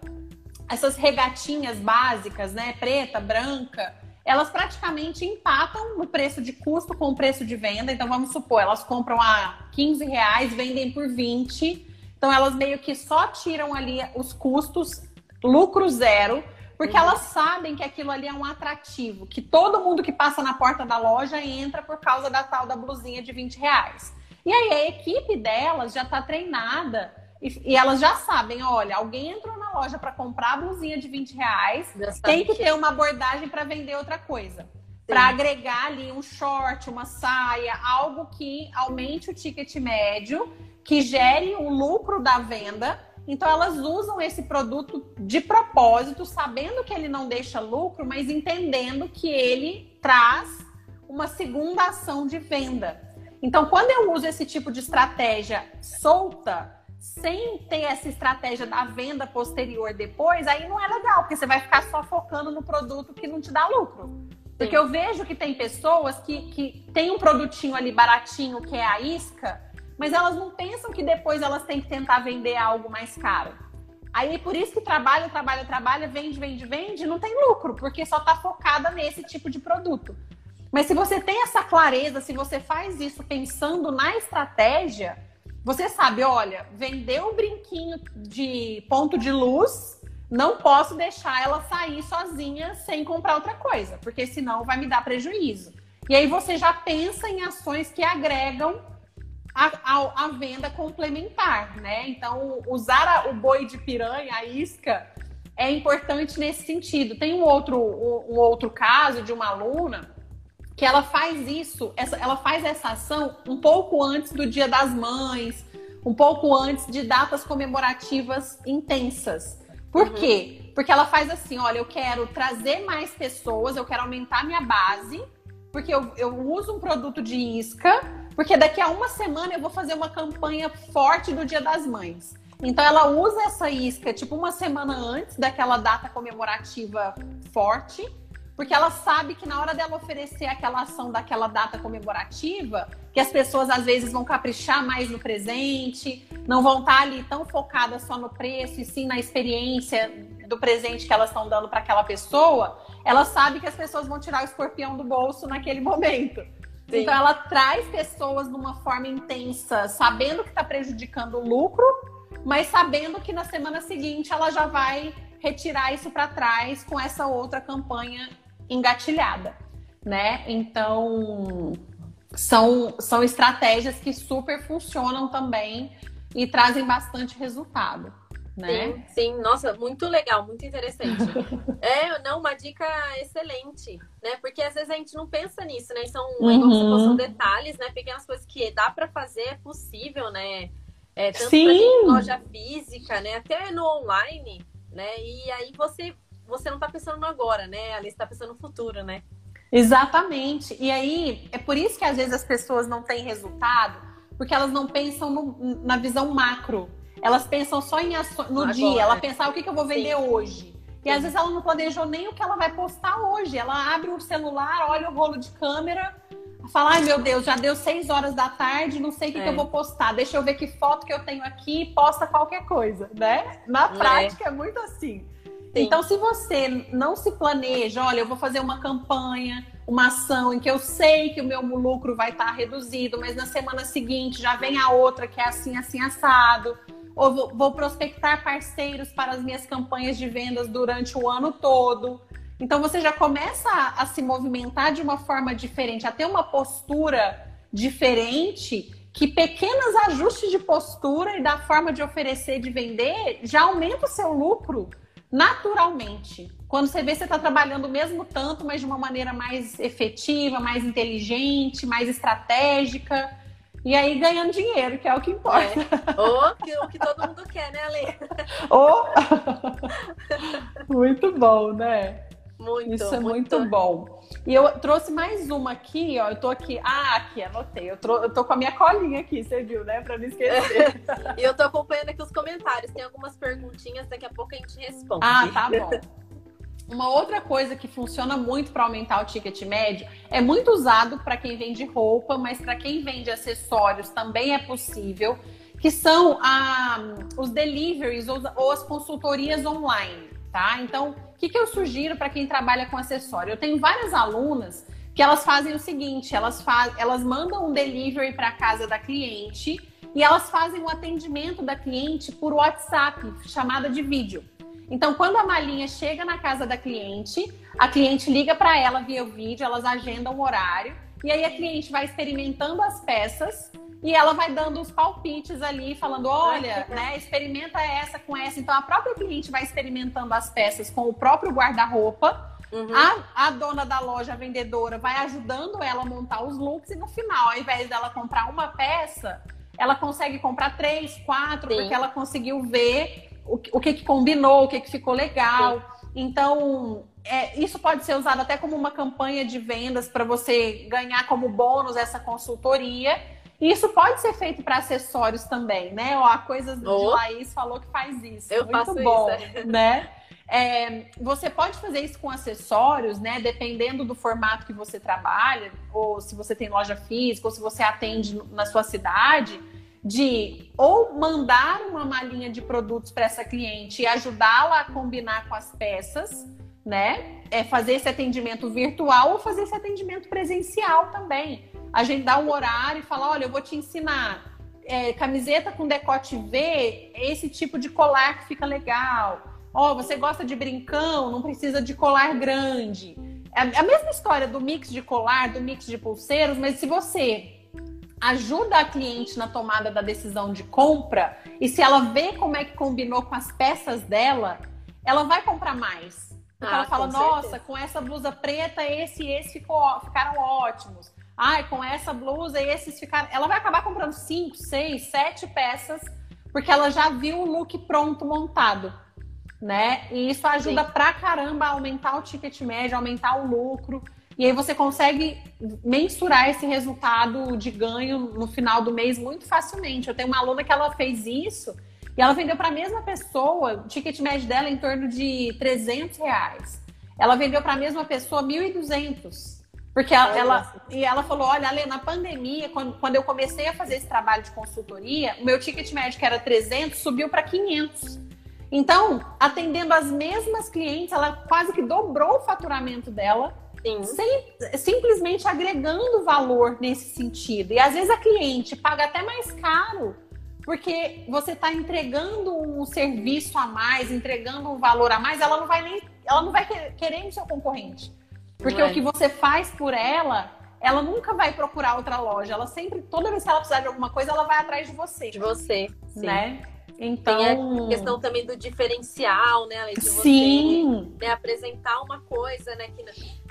essas regatinhas básicas, né, preta, branca, elas praticamente empatam no preço de custo com o preço de venda. Então, vamos supor, elas compram a 15 reais, vendem por 20. Então, elas meio que só tiram ali os custos, lucro zero, porque uhum. elas sabem que aquilo ali é um atrativo, que todo mundo que passa na porta da loja entra por causa da tal da blusinha de 20 reais. E aí a equipe delas já está treinada e, e, elas já sabem, olha, alguém entrou na loja para comprar a blusinha de 20 reais, tem que ter uma abordagem para vender outra coisa. Para agregar ali um short, uma saia, algo que aumente o ticket médio, que gere o lucro da venda. Então elas usam esse produto de propósito, sabendo que ele não deixa lucro, mas entendendo que ele traz uma segunda ação de venda. Então, quando eu uso esse tipo de estratégia solta, sem ter essa estratégia da venda posterior depois, aí não é legal, porque você vai ficar só focando no produto que não te dá lucro. Porque eu vejo que tem pessoas que, que tem um produtinho ali baratinho, que é a isca, mas elas não pensam que depois elas têm que tentar vender algo mais caro. Aí por isso que trabalha, trabalha, trabalha, vende, vende, vende, não tem lucro, porque só está focada nesse tipo de produto. Mas se você tem essa clareza, se você faz isso pensando na estratégia, você sabe, olha, vender o brinquinho de ponto de luz, não posso deixar ela sair sozinha sem comprar outra coisa, porque senão vai me dar prejuízo. E aí você já pensa em ações que agregam a, a, a venda complementar, né? Então, usar a, o boi de piranha, a isca, é importante nesse sentido. Tem um outro, um, um outro caso de uma aluna que ela faz isso, essa, ela faz essa ação um pouco antes do Dia das Mães, um pouco antes de datas comemorativas intensas. Por uhum. quê? Porque ela faz assim: olha, eu quero trazer mais pessoas, eu quero aumentar minha base, porque eu, eu uso um produto de isca, porque daqui a uma semana eu vou fazer uma campanha forte do Dia das Mães. Então ela usa essa isca tipo uma semana antes daquela data comemorativa forte porque ela sabe que na hora dela oferecer aquela ação daquela data comemorativa, que as pessoas às vezes vão caprichar mais no presente, não vão estar ali tão focadas só no preço e sim na experiência do presente que elas estão dando para aquela pessoa, ela sabe que as pessoas vão tirar o escorpião do bolso naquele momento. Sim. Então ela traz pessoas de uma forma intensa, sabendo que está prejudicando o lucro, mas sabendo que na semana seguinte ela já vai retirar isso para trás com essa outra campanha engatilhada, né? Então, são, são estratégias que super funcionam também e trazem bastante resultado. Né? Sim, sim, nossa, muito legal, muito interessante. é, não, uma dica excelente, né? Porque às vezes a gente não pensa nisso, né? São, uhum. são detalhes, né? Pequenas coisas que dá para fazer, é possível, né? É, tanto sim. pra loja física, né? Até no online, né? E aí você você não está pensando no agora, né? Ali está pensando no futuro, né? Exatamente. E aí, é por isso que às vezes as pessoas não têm resultado, porque elas não pensam no, na visão macro. Elas pensam só em aço... no Agora, dia. Ela pensa, ah, o que, que eu vou vender Sim. hoje? E às vezes ela não planejou nem o que ela vai postar hoje. Ela abre o celular, olha o rolo de câmera, fala, ai meu Deus, já deu seis horas da tarde, não sei o que, é. que eu vou postar. Deixa eu ver que foto que eu tenho aqui, posta qualquer coisa, né? Na é. prática é, é muito assim. Então, se você não se planeja, olha, eu vou fazer uma campanha, uma ação em que eu sei que o meu lucro vai estar reduzido, mas na semana seguinte já vem a outra que é assim, assim, assado. Ou vou, vou prospectar parceiros para as minhas campanhas de vendas durante o ano todo. Então você já começa a, a se movimentar de uma forma diferente, a ter uma postura diferente que pequenos ajustes de postura e da forma de oferecer, de vender, já aumenta o seu lucro naturalmente. Quando você vê você está trabalhando o mesmo tanto, mas de uma maneira mais efetiva, mais inteligente, mais estratégica. E aí ganhando dinheiro, que é o que importa. É. Ou que, o que todo mundo quer, né, Ale? Oh. muito bom, né? Muito, Isso é muito... muito bom. E eu trouxe mais uma aqui, ó. Eu tô aqui. Ah, aqui, anotei. Eu, tô, eu tô com a minha colinha aqui, você viu, né? Pra não esquecer. e eu tô acompanhando aqui os comentários. Tem algumas perguntinhas, daqui a pouco a gente responde. Ah, tá bom. Uma outra coisa que funciona muito para aumentar o ticket médio é muito usado para quem vende roupa, mas para quem vende acessórios também é possível, que são ah, os deliveries ou, ou as consultorias online, tá? Então, o que, que eu sugiro para quem trabalha com acessório? Eu tenho várias alunas que elas fazem o seguinte: elas, faz, elas mandam um delivery para casa da cliente e elas fazem o um atendimento da cliente por WhatsApp, chamada de vídeo. Então, quando a malinha chega na casa da cliente, a cliente liga para ela via vídeo, elas agendam um horário, e aí a cliente vai experimentando as peças e ela vai dando os palpites ali, falando: olha, né, experimenta essa com essa. Então, a própria cliente vai experimentando as peças com o próprio guarda-roupa. Uhum. A, a, dona da loja, a vendedora, vai ajudando ela a montar os looks e no final, ao invés dela comprar uma peça, ela consegue comprar três, quatro, Sim. porque ela conseguiu ver o, o que, que combinou, o que, que ficou legal. Sim. Então, é, isso pode ser usado até como uma campanha de vendas para você ganhar como bônus essa consultoria. E isso pode ser feito para acessórios também, né? Ó, a coisa oh. de Laís falou que faz isso. Eu Muito faço bom, isso. né? É, você pode fazer isso com acessórios, né? Dependendo do formato que você trabalha, ou se você tem loja física, ou se você atende na sua cidade de ou mandar uma malinha de produtos para essa cliente e ajudá-la a combinar com as peças, né? É fazer esse atendimento virtual ou fazer esse atendimento presencial também. A gente dá um horário e fala, olha, eu vou te ensinar é, camiseta com decote V, esse tipo de colar que fica legal. Ó, oh, você gosta de brincão, não precisa de colar grande. É a mesma história do mix de colar, do mix de pulseiros, mas se você ajuda a cliente na tomada da decisão de compra e se ela vê como é que combinou com as peças dela, ela vai comprar mais. Porque ah, ela fala, nossa, certeza. com essa blusa preta, esse e esse ficou, ficaram ótimos. Ai, com essa blusa, esses ficaram. Ela vai acabar comprando cinco, seis, sete peças, porque ela já viu o look pronto montado. Né? E isso ajuda Sim. pra caramba a aumentar o ticket médio, aumentar o lucro. E aí você consegue mensurar esse resultado de ganho no final do mês muito facilmente. Eu tenho uma aluna que ela fez isso e ela vendeu para a mesma pessoa, o ticket médio dela é em torno de 300 reais. Ela vendeu para a mesma pessoa 1.200. Porque ela, ela, e ela falou: olha, Ale, na pandemia, quando, quando eu comecei a fazer esse trabalho de consultoria, o meu ticket médio, que era 300, subiu para 500. Então, atendendo as mesmas clientes, ela quase que dobrou o faturamento dela sem, simplesmente agregando valor nesse sentido. E às vezes a cliente paga até mais caro, porque você está entregando um serviço a mais, entregando um valor a mais, ela não vai nem, ela não vai querer o seu concorrente. Porque é. o que você faz por ela, ela nunca vai procurar outra loja. Ela sempre, toda vez que ela precisar de alguma coisa, ela vai atrás de você. De você, sim. né? Então, tem a questão também do diferencial, né? Você, Sim. Né, apresentar uma coisa, né? Que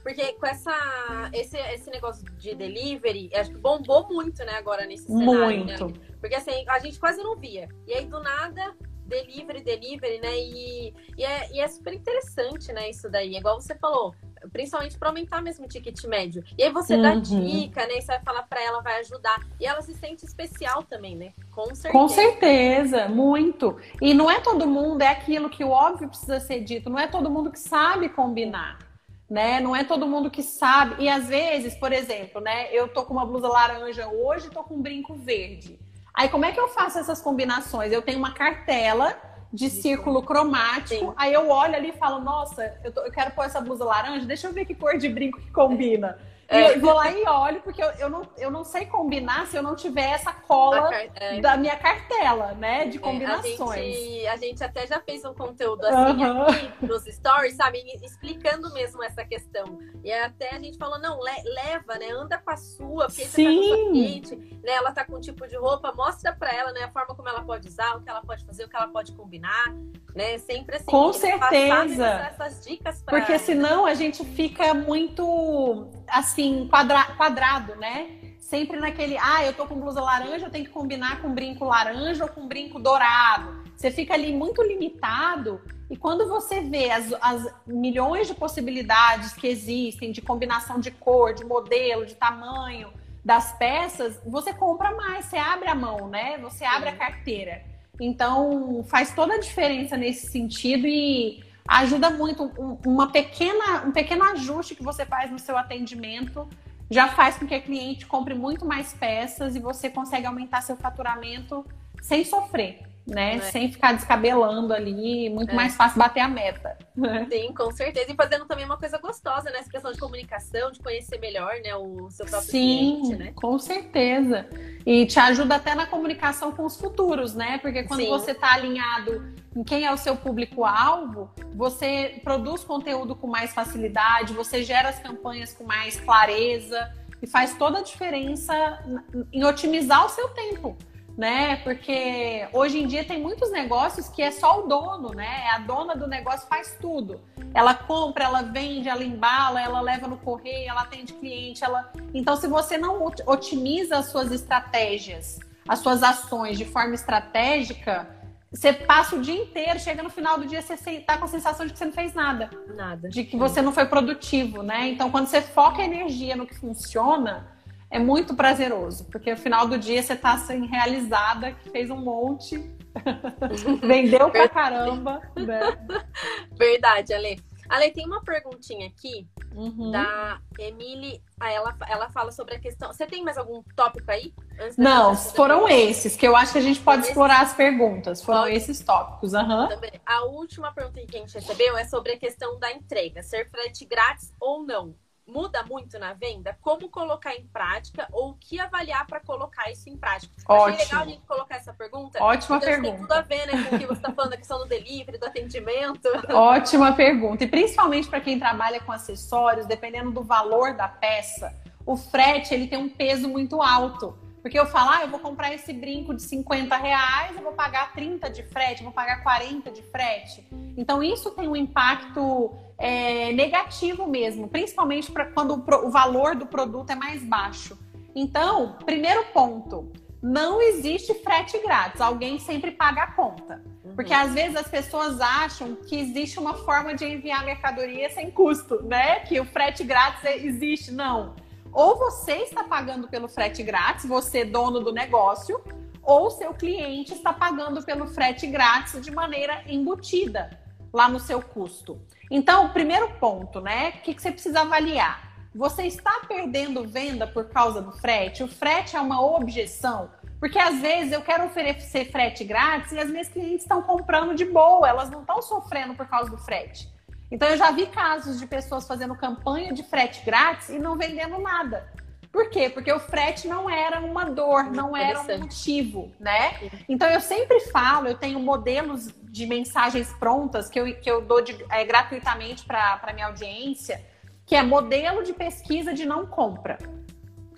porque com essa, esse, esse negócio de delivery, acho que bombou muito, né, agora nesse cenário. Né? Muito. Né? Porque assim, a gente quase não via. E aí, do nada, delivery, delivery, né? E, e, é, e é super interessante, né, isso daí. Igual você falou, principalmente para aumentar mesmo o ticket médio. E aí você uhum. dá dica, né? E você vai falar para ela, vai ajudar. E ela se sente especial também, né? Com certeza. Com certeza, muito. E não é todo mundo, é aquilo que o óbvio precisa ser dito, não é todo mundo que sabe combinar né? Não é todo mundo que sabe. E às vezes, por exemplo, né? Eu tô com uma blusa laranja hoje, tô com um brinco verde. Aí como é que eu faço essas combinações? Eu tenho uma cartela de círculo cromático. Sim. Aí eu olho ali e falo, nossa, eu, tô, eu, quero pôr essa blusa laranja, deixa eu ver que cor de brinco que combina. É. E vou lá e olho, porque eu, eu, não, eu não sei combinar se eu não tiver essa cola é. da minha cartela, né? De combinações. É, a, gente, a, gente, até já fez um conteúdo assim aqui nos stories, sabe? Explicando mesmo essa questão. E até a gente falou, não, le, leva, né? Anda com a sua, porque Sim. você tá com cliente, né? Ela tá com um tipo de roupa, mostra pra ela, né? A forma como ela pode usar, o que ela pode fazer, o que ela pode combinar, né? Sempre assim. Com certeza. Essas dicas pra Porque ela. senão a gente fica muito assim, quadra, quadrado, né? Sempre naquele, ah, eu tô com blusa laranja, eu tenho que combinar com brinco laranja ou com brinco dourado. Você fica ali muito limitado e quando você vê as, as, milhões de possibilidades que existem de combinação de cor, de modelo, de tamanho das peças, você compra mais, você abre a mão, né? Você abre a carteira. Então faz toda a diferença nesse sentido e ajuda muito. Uma pequena, um pequeno ajuste que você faz no seu atendimento já faz com que a cliente compre muito mais peças e você consegue aumentar seu faturamento sem sofrer né? É. Sem ficar descabelando ali, muito é. mais fácil bater a meta. Sim, com certeza. E fazendo também uma coisa gostosa, né? Essa questão de comunicação, de conhecer melhor, né? O seu próprio Sim, cliente, né? com certeza. E te ajuda até na comunicação com os futuros, né? Porque quando Sim. você está alinhado em quem é o seu público-alvo, você produz conteúdo com mais facilidade, você gera as campanhas com mais clareza e faz toda a diferença em otimizar o seu tempo né? Porque hoje em dia tem muitos negócios que é só o dono, né? A dona do negócio faz tudo. Ela compra, ela vende, ela embala, ela leva no correio, ela atende cliente, ela. Então, se você não otimiza as suas estratégias, as suas ações de forma estratégica, você passa o dia inteiro, chega no final do dia, você tá com a sensação de que você não fez nada. Nada. De que você não foi produtivo, né? Então, quando você foca a energia no que funciona, é muito prazeroso, porque no final do dia você tá assim, realizada, que fez um monte, vendeu pra caramba. Né? Verdade, Ale. Ale, tem uma perguntinha aqui uhum. da Emily. Ah, ela, ela fala sobre a questão. Você tem mais algum tópico aí? Não, foram esses, que eu acho que a gente pode explorar as perguntas. Foram pode. esses tópicos. Uhum. A última pergunta que a gente recebeu é sobre a questão da entrega: ser frete grátis ou não muda muito na venda? Como colocar em prática ou o que avaliar para colocar isso em prática? Ótimo. Achei legal a gente colocar essa pergunta. Ótima pergunta. Tem tudo a ver né, com o que você está falando, a questão do delivery, do atendimento. Ótima pergunta. E principalmente para quem trabalha com acessórios, dependendo do valor da peça, o frete ele tem um peso muito alto. Porque eu falo, ah, eu vou comprar esse brinco de 50 reais, eu vou pagar 30 de frete, eu vou pagar 40 de frete. Então, isso tem um impacto é, negativo mesmo, principalmente para quando o, o valor do produto é mais baixo. Então, primeiro ponto, não existe frete grátis. Alguém sempre paga a conta. Porque uhum. às vezes as pessoas acham que existe uma forma de enviar mercadoria sem custo, né? Que o frete grátis existe. Não. Ou você está pagando pelo frete grátis, você dono do negócio, ou seu cliente está pagando pelo frete grátis de maneira embutida lá no seu custo. Então, primeiro ponto, né? O que, que você precisa avaliar? Você está perdendo venda por causa do frete? O frete é uma objeção? Porque às vezes eu quero oferecer frete grátis e as minhas clientes estão comprando de boa, elas não estão sofrendo por causa do frete. Então eu já vi casos de pessoas fazendo campanha de frete grátis e não vendendo nada. Por quê? Porque o frete não era uma dor, não era um motivo, né? Então eu sempre falo, eu tenho modelos de mensagens prontas que eu, que eu dou de, é, gratuitamente para a minha audiência, que é modelo de pesquisa de não compra.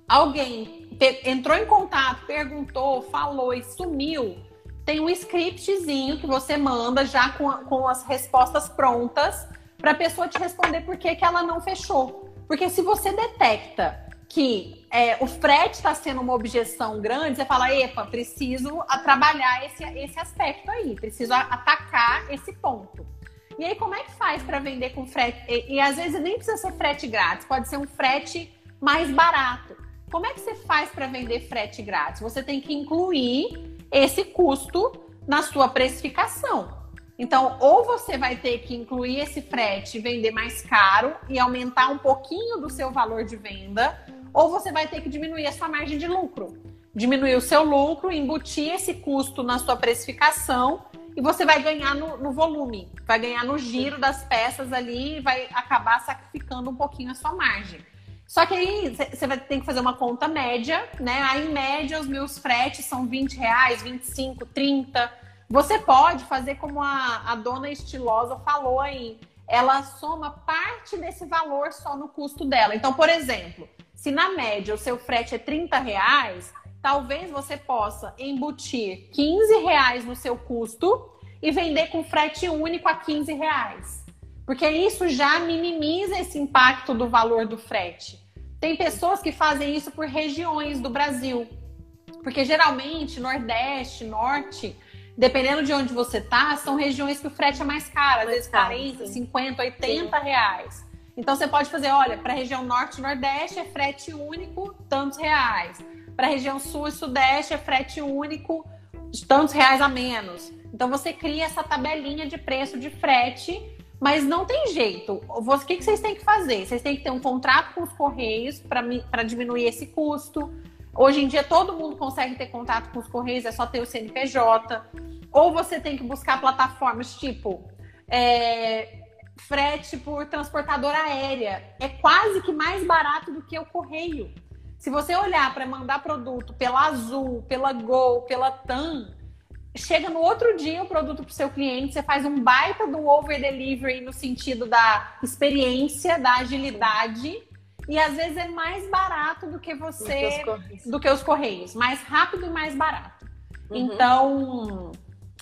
Alguém entrou em contato, perguntou, falou e sumiu. Tem um scriptzinho que você manda já com, com as respostas prontas para a pessoa te responder por que, que ela não fechou. Porque se você detecta que é, o frete está sendo uma objeção grande, você fala, epa, preciso trabalhar esse, esse aspecto aí, preciso atacar esse ponto. E aí, como é que faz para vender com frete? E, e, às vezes nem precisa ser frete grátis, pode ser um frete mais barato. Como é que você faz para vender frete grátis? Você tem que incluir esse custo na sua precificação. Então, ou você vai ter que incluir esse frete vender mais caro e aumentar um pouquinho do seu valor de venda, ou você vai ter que diminuir a sua margem de lucro. Diminuir o seu lucro, embutir esse custo na sua precificação e você vai ganhar no, no volume, vai ganhar no giro das peças ali e vai acabar sacrificando um pouquinho a sua margem. Só que aí você vai ter que fazer uma conta média, né? Aí, em média, os meus fretes são 20 reais, 25, 30. Você pode fazer como a, a dona estilosa falou aí. Ela soma parte desse valor só no custo dela. Então, por exemplo, se na média o seu frete é 30 reais, talvez você possa embutir 15 reais no seu custo e vender com frete único a 15 reais. Porque isso já minimiza esse impacto do valor do frete. Tem pessoas que fazem isso por regiões do Brasil. Porque geralmente, Nordeste, Norte, dependendo de onde você tá, são regiões que o frete é mais caro, às vezes 40, 50, 80 reais. Então você pode fazer, olha, para a região Norte e Nordeste é frete único, tantos reais. Para a região Sul e Sudeste é frete único, tantos reais a menos. Então você cria essa tabelinha de preço de frete, mas não tem jeito. O que vocês têm que fazer? Vocês têm que ter um contrato com os Correios para diminuir esse custo. Hoje em dia todo mundo consegue ter contato com os Correios, é só ter o CNPJ. Ou você tem que buscar plataformas tipo é, frete por transportadora aérea. É quase que mais barato do que o Correio. Se você olhar para mandar produto pela Azul, pela Gol, pela TAM, chega no outro dia o produto para o seu cliente, você faz um baita do over delivery no sentido da experiência, da agilidade, e às vezes é mais barato do que você do que os, do que os correios, mais rápido e mais barato. Uhum. Então,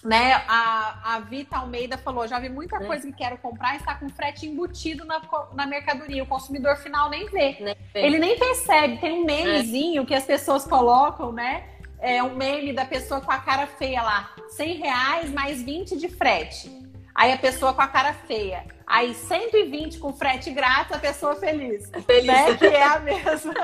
né, a, a Vita Almeida falou: já vi muita uhum. coisa que quero comprar, está com frete embutido na, na mercadoria. O consumidor final nem vê. Nem. Ele nem percebe. Tem um memezinho é. que as pessoas colocam, né? É, um meme da pessoa com a cara feia lá. 100 reais mais 20 de frete. Aí a pessoa com a cara feia. Aí 120 com frete grátis, a pessoa feliz. Feliz. Né? Que é a mesma.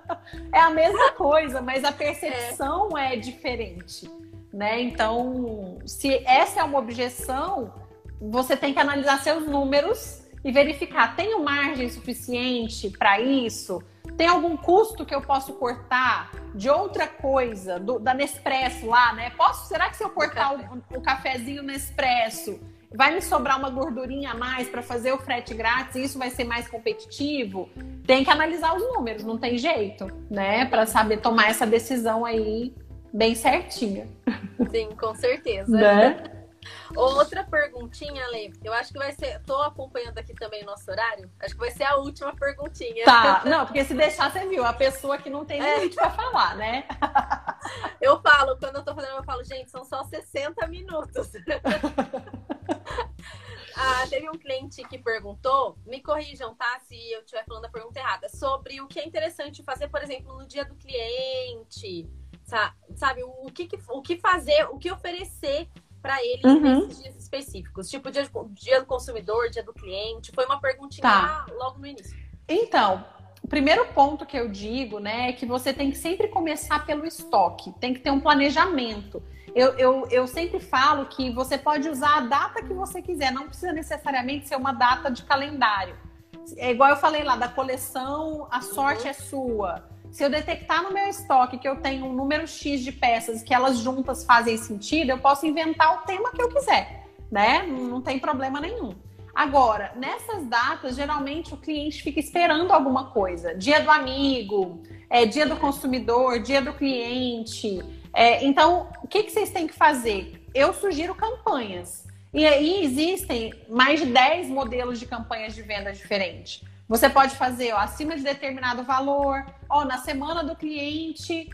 é a mesma coisa, mas a percepção é, é diferente. Né? Então, se essa é uma objeção, você tem que analisar seus números e verificar: tenho margem suficiente para isso? Tem algum custo que eu posso cortar de outra coisa, do, da Nespresso lá, né? Posso? Será que se eu cortar o, o cafezinho Nespresso, vai me sobrar uma gordurinha a mais para fazer o frete grátis e isso vai ser mais competitivo? Tem que analisar os números, não tem jeito, né? Para saber tomar essa decisão aí bem certinha. Sim, com certeza. Né? Outra perguntinha, Lê. Eu acho que vai ser. Tô acompanhando aqui também o nosso horário. Acho que vai ser a última perguntinha. Tá, não, porque se deixar, você viu, a pessoa que não tem limite é. pra falar, né? Eu falo, quando eu tô fazendo, eu falo, gente, são só 60 minutos. Ah, teve um cliente que perguntou, me corrijam, tá? Se eu estiver falando a pergunta errada, sobre o que é interessante fazer, por exemplo, no dia do cliente, sabe? O que, o que fazer, o que oferecer para ele uhum. nesses dias específicos? Tipo, dia, dia do consumidor, dia do cliente? Foi uma perguntinha tá. logo no início. Então, o primeiro ponto que eu digo, né, é que você tem que sempre começar pelo estoque, tem que ter um planejamento. Eu, eu, eu sempre falo que você pode usar a data que você quiser, não precisa necessariamente ser uma data de calendário. É igual eu falei lá, da coleção, a sorte uhum. é sua. Se eu detectar no meu estoque que eu tenho um número X de peças que elas juntas fazem sentido, eu posso inventar o tema que eu quiser, né? Não tem problema nenhum. Agora, nessas datas, geralmente o cliente fica esperando alguma coisa. Dia do amigo, é, dia do consumidor, dia do cliente. É, então, o que, que vocês têm que fazer? Eu sugiro campanhas. E aí existem mais de 10 modelos de campanhas de venda diferentes. Você pode fazer ó, acima de determinado valor, ó, na semana do cliente,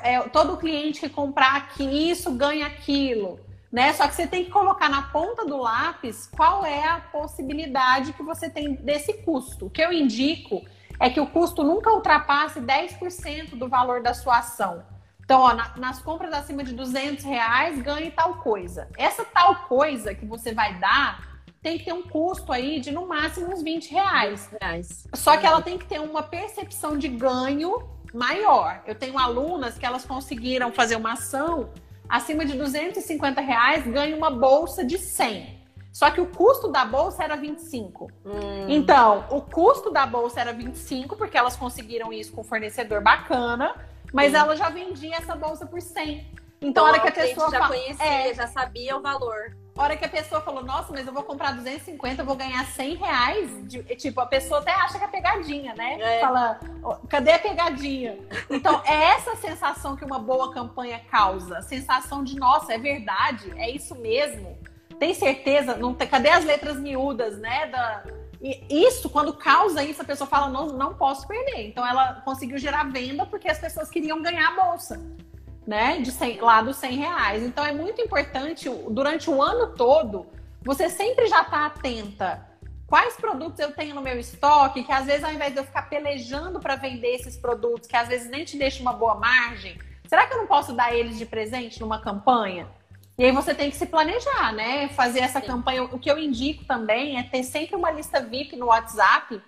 é, todo cliente que comprar aqui isso ganha aquilo. Né? Só que você tem que colocar na ponta do lápis qual é a possibilidade que você tem desse custo. O que eu indico é que o custo nunca ultrapasse 10% do valor da sua ação. Então, ó, na, nas compras acima de 200 reais, ganhe tal coisa. Essa tal coisa que você vai dar tem que ter um custo aí de no máximo uns 20 reais. 20 reais. Só que ela tem que ter uma percepção de ganho maior. Eu tenho alunas que elas conseguiram fazer uma ação acima de 250 reais, ganha uma bolsa de 100. Só que o custo da bolsa era 25. Hum. Então, o custo da bolsa era 25, porque elas conseguiram isso com um fornecedor bacana, mas ela já vendia essa bolsa por 100. Então, então a hora que a pessoa já conhecia, é, já sabia o valor. A hora que a pessoa falou, nossa, mas eu vou comprar 250, eu vou ganhar 100 reais. De, tipo, a pessoa até acha que é pegadinha, né? É. Fala, cadê a pegadinha? Então, é essa sensação que uma boa campanha causa. Sensação de, nossa, é verdade, é isso mesmo. Tem certeza? Não tem, cadê as letras miúdas, né? Da, e isso, quando causa isso, a pessoa fala, não, não posso perder. Então, ela conseguiu gerar venda porque as pessoas queriam ganhar a bolsa né, de 100, lá dos 100 reais. Então é muito importante, durante o ano todo, você sempre já está atenta. Quais produtos eu tenho no meu estoque, que às vezes ao invés de eu ficar pelejando para vender esses produtos, que às vezes nem te deixa uma boa margem, será que eu não posso dar eles de presente numa campanha? E aí você tem que se planejar, né? Fazer essa Sim. campanha. O que eu indico também é ter sempre uma lista VIP no WhatsApp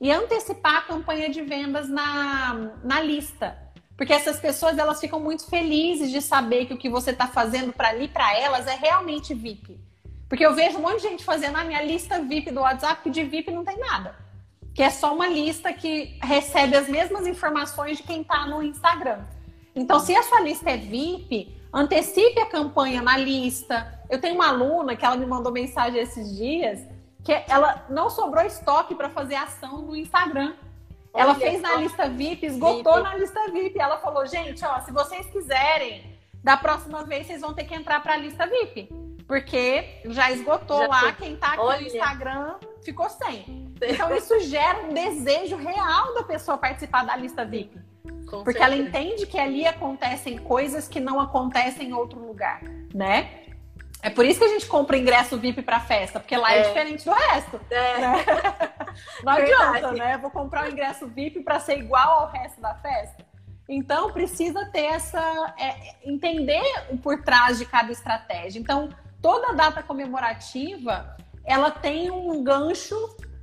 e antecipar a campanha de vendas na, na lista. Porque essas pessoas elas ficam muito felizes de saber que o que você está fazendo para ali para elas é realmente VIP. Porque eu vejo um monte de gente fazendo a minha lista VIP do WhatsApp que de VIP não tem nada. Que é só uma lista que recebe as mesmas informações de quem está no Instagram. Então, se a sua lista é VIP, antecipe a campanha na lista. Eu tenho uma aluna que ela me mandou mensagem esses dias que ela não sobrou estoque para fazer ação no Instagram. Ela Olha, fez na lista VIP, esgotou VIP. na lista VIP. Ela falou, gente, ó, se vocês quiserem, da próxima vez vocês vão ter que entrar para a lista VIP. Porque já esgotou já lá, quem tá aqui Olha. no Instagram ficou sem. Então isso gera um desejo real da pessoa participar da lista VIP. Com porque certeza. ela entende que ali acontecem coisas que não acontecem em outro lugar, né? É por isso que a gente compra ingresso VIP para festa, porque lá é, é diferente do resto. É. Né? Não adianta, né? Vou comprar o ingresso VIP para ser igual ao resto da festa. Então precisa ter essa é, entender o por trás de cada estratégia. Então toda data comemorativa ela tem um gancho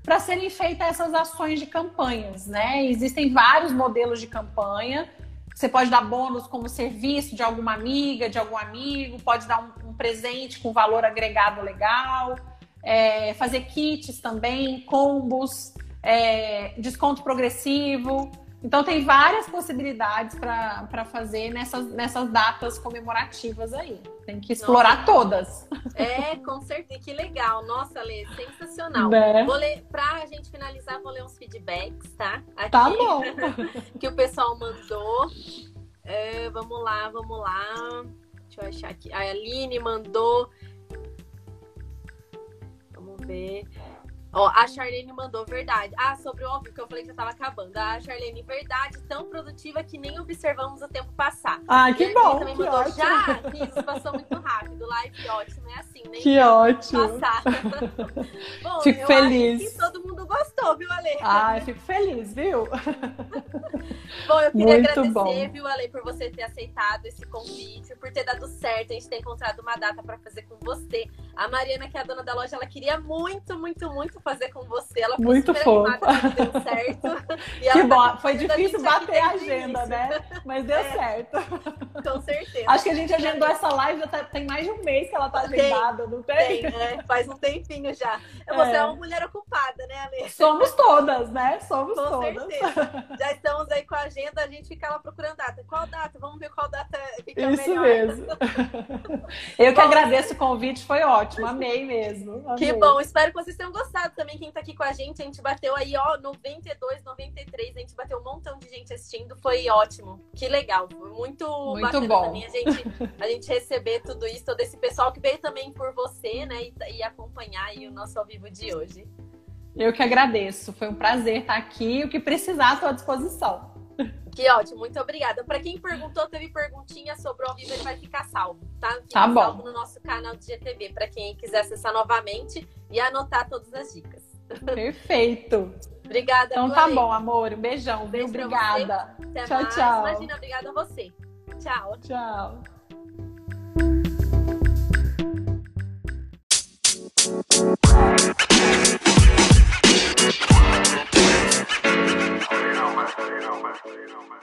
para serem feitas essas ações de campanhas, né? Existem vários modelos de campanha. Você pode dar bônus como serviço de alguma amiga, de algum amigo, pode dar um, um presente com valor agregado legal, é, fazer kits também, combos, é, desconto progressivo. Então tem várias possibilidades para fazer nessas, nessas datas comemorativas aí. Tem que explorar Nossa. todas. É, com certeza. Que legal. Nossa, Lê, sensacional. Né? Vou ler, pra gente finalizar, vou ler uns feedbacks, tá? Aqui, tá bom. que o pessoal mandou. É, vamos lá, vamos lá. Deixa eu achar aqui. A Aline mandou. Vamos ver. Ó, a Charlene mandou verdade. Ah, sobre o óbvio que eu falei que já tava acabando. A Charlene, verdade, tão produtiva que nem observamos o tempo passar. Ah, que bom. também que mandou ótimo. já, isso passou muito rápido. Live ótimo, é assim, nem Que ótimo. Passar. bom, fico feliz. que todo mundo gostou, viu, Ale? Ah, fico feliz, viu? bom, eu queria muito agradecer, bom. viu, Ale, por você ter aceitado esse convite, por ter dado certo, a gente ter encontrado uma data para fazer com você. A Mariana, que é a dona da loja, ela queria muito, muito, muito fazer com você. Ela Muito fofa. Deu certo. que bom. Tá Foi difícil bater a agenda, né? Mas deu é. certo. Com certeza. Acho que a gente agendou essa live já tá, tem mais de um mês que ela tá agendada, tem, não tem? Tem, é, faz um tempinho já. Você é. é uma mulher ocupada, né, Ale? Somos todas, né? Somos com todas. Certeza. Já estamos aí com a agenda, a gente fica lá procurando data. Qual data? Vamos ver qual data fica Isso melhor. mesmo. Eu que bom, agradeço o convite, foi ótimo. Amei mesmo. Amei. Que bom. Espero que vocês tenham gostado também. Quem tá aqui com a gente, a gente bateu aí, ó, 92, 93, a gente bateu um montão de gente assistindo, foi ótimo. Que legal, foi muito, muito bacana bom. também a gente, a gente receber tudo isso, todo esse pessoal que veio também por você, né, e, e acompanhar aí o nosso ao vivo de hoje. Eu que agradeço, foi um prazer estar aqui, o que precisar, estou à disposição. Que ótimo, muito obrigada. Para quem perguntou, teve perguntinha sobre o ao vivo, ele vai ficar salvo, tá? Fica tá bom. salvo no nosso canal de GTV, para quem quiser acessar novamente e anotar todas as dicas. Perfeito. obrigada, Então tá bom, amor. Um beijão, um beijo Obrigada. tchau, mais. tchau. Imagina, obrigada a você. Tchau. Tchau. Thank you. Roma.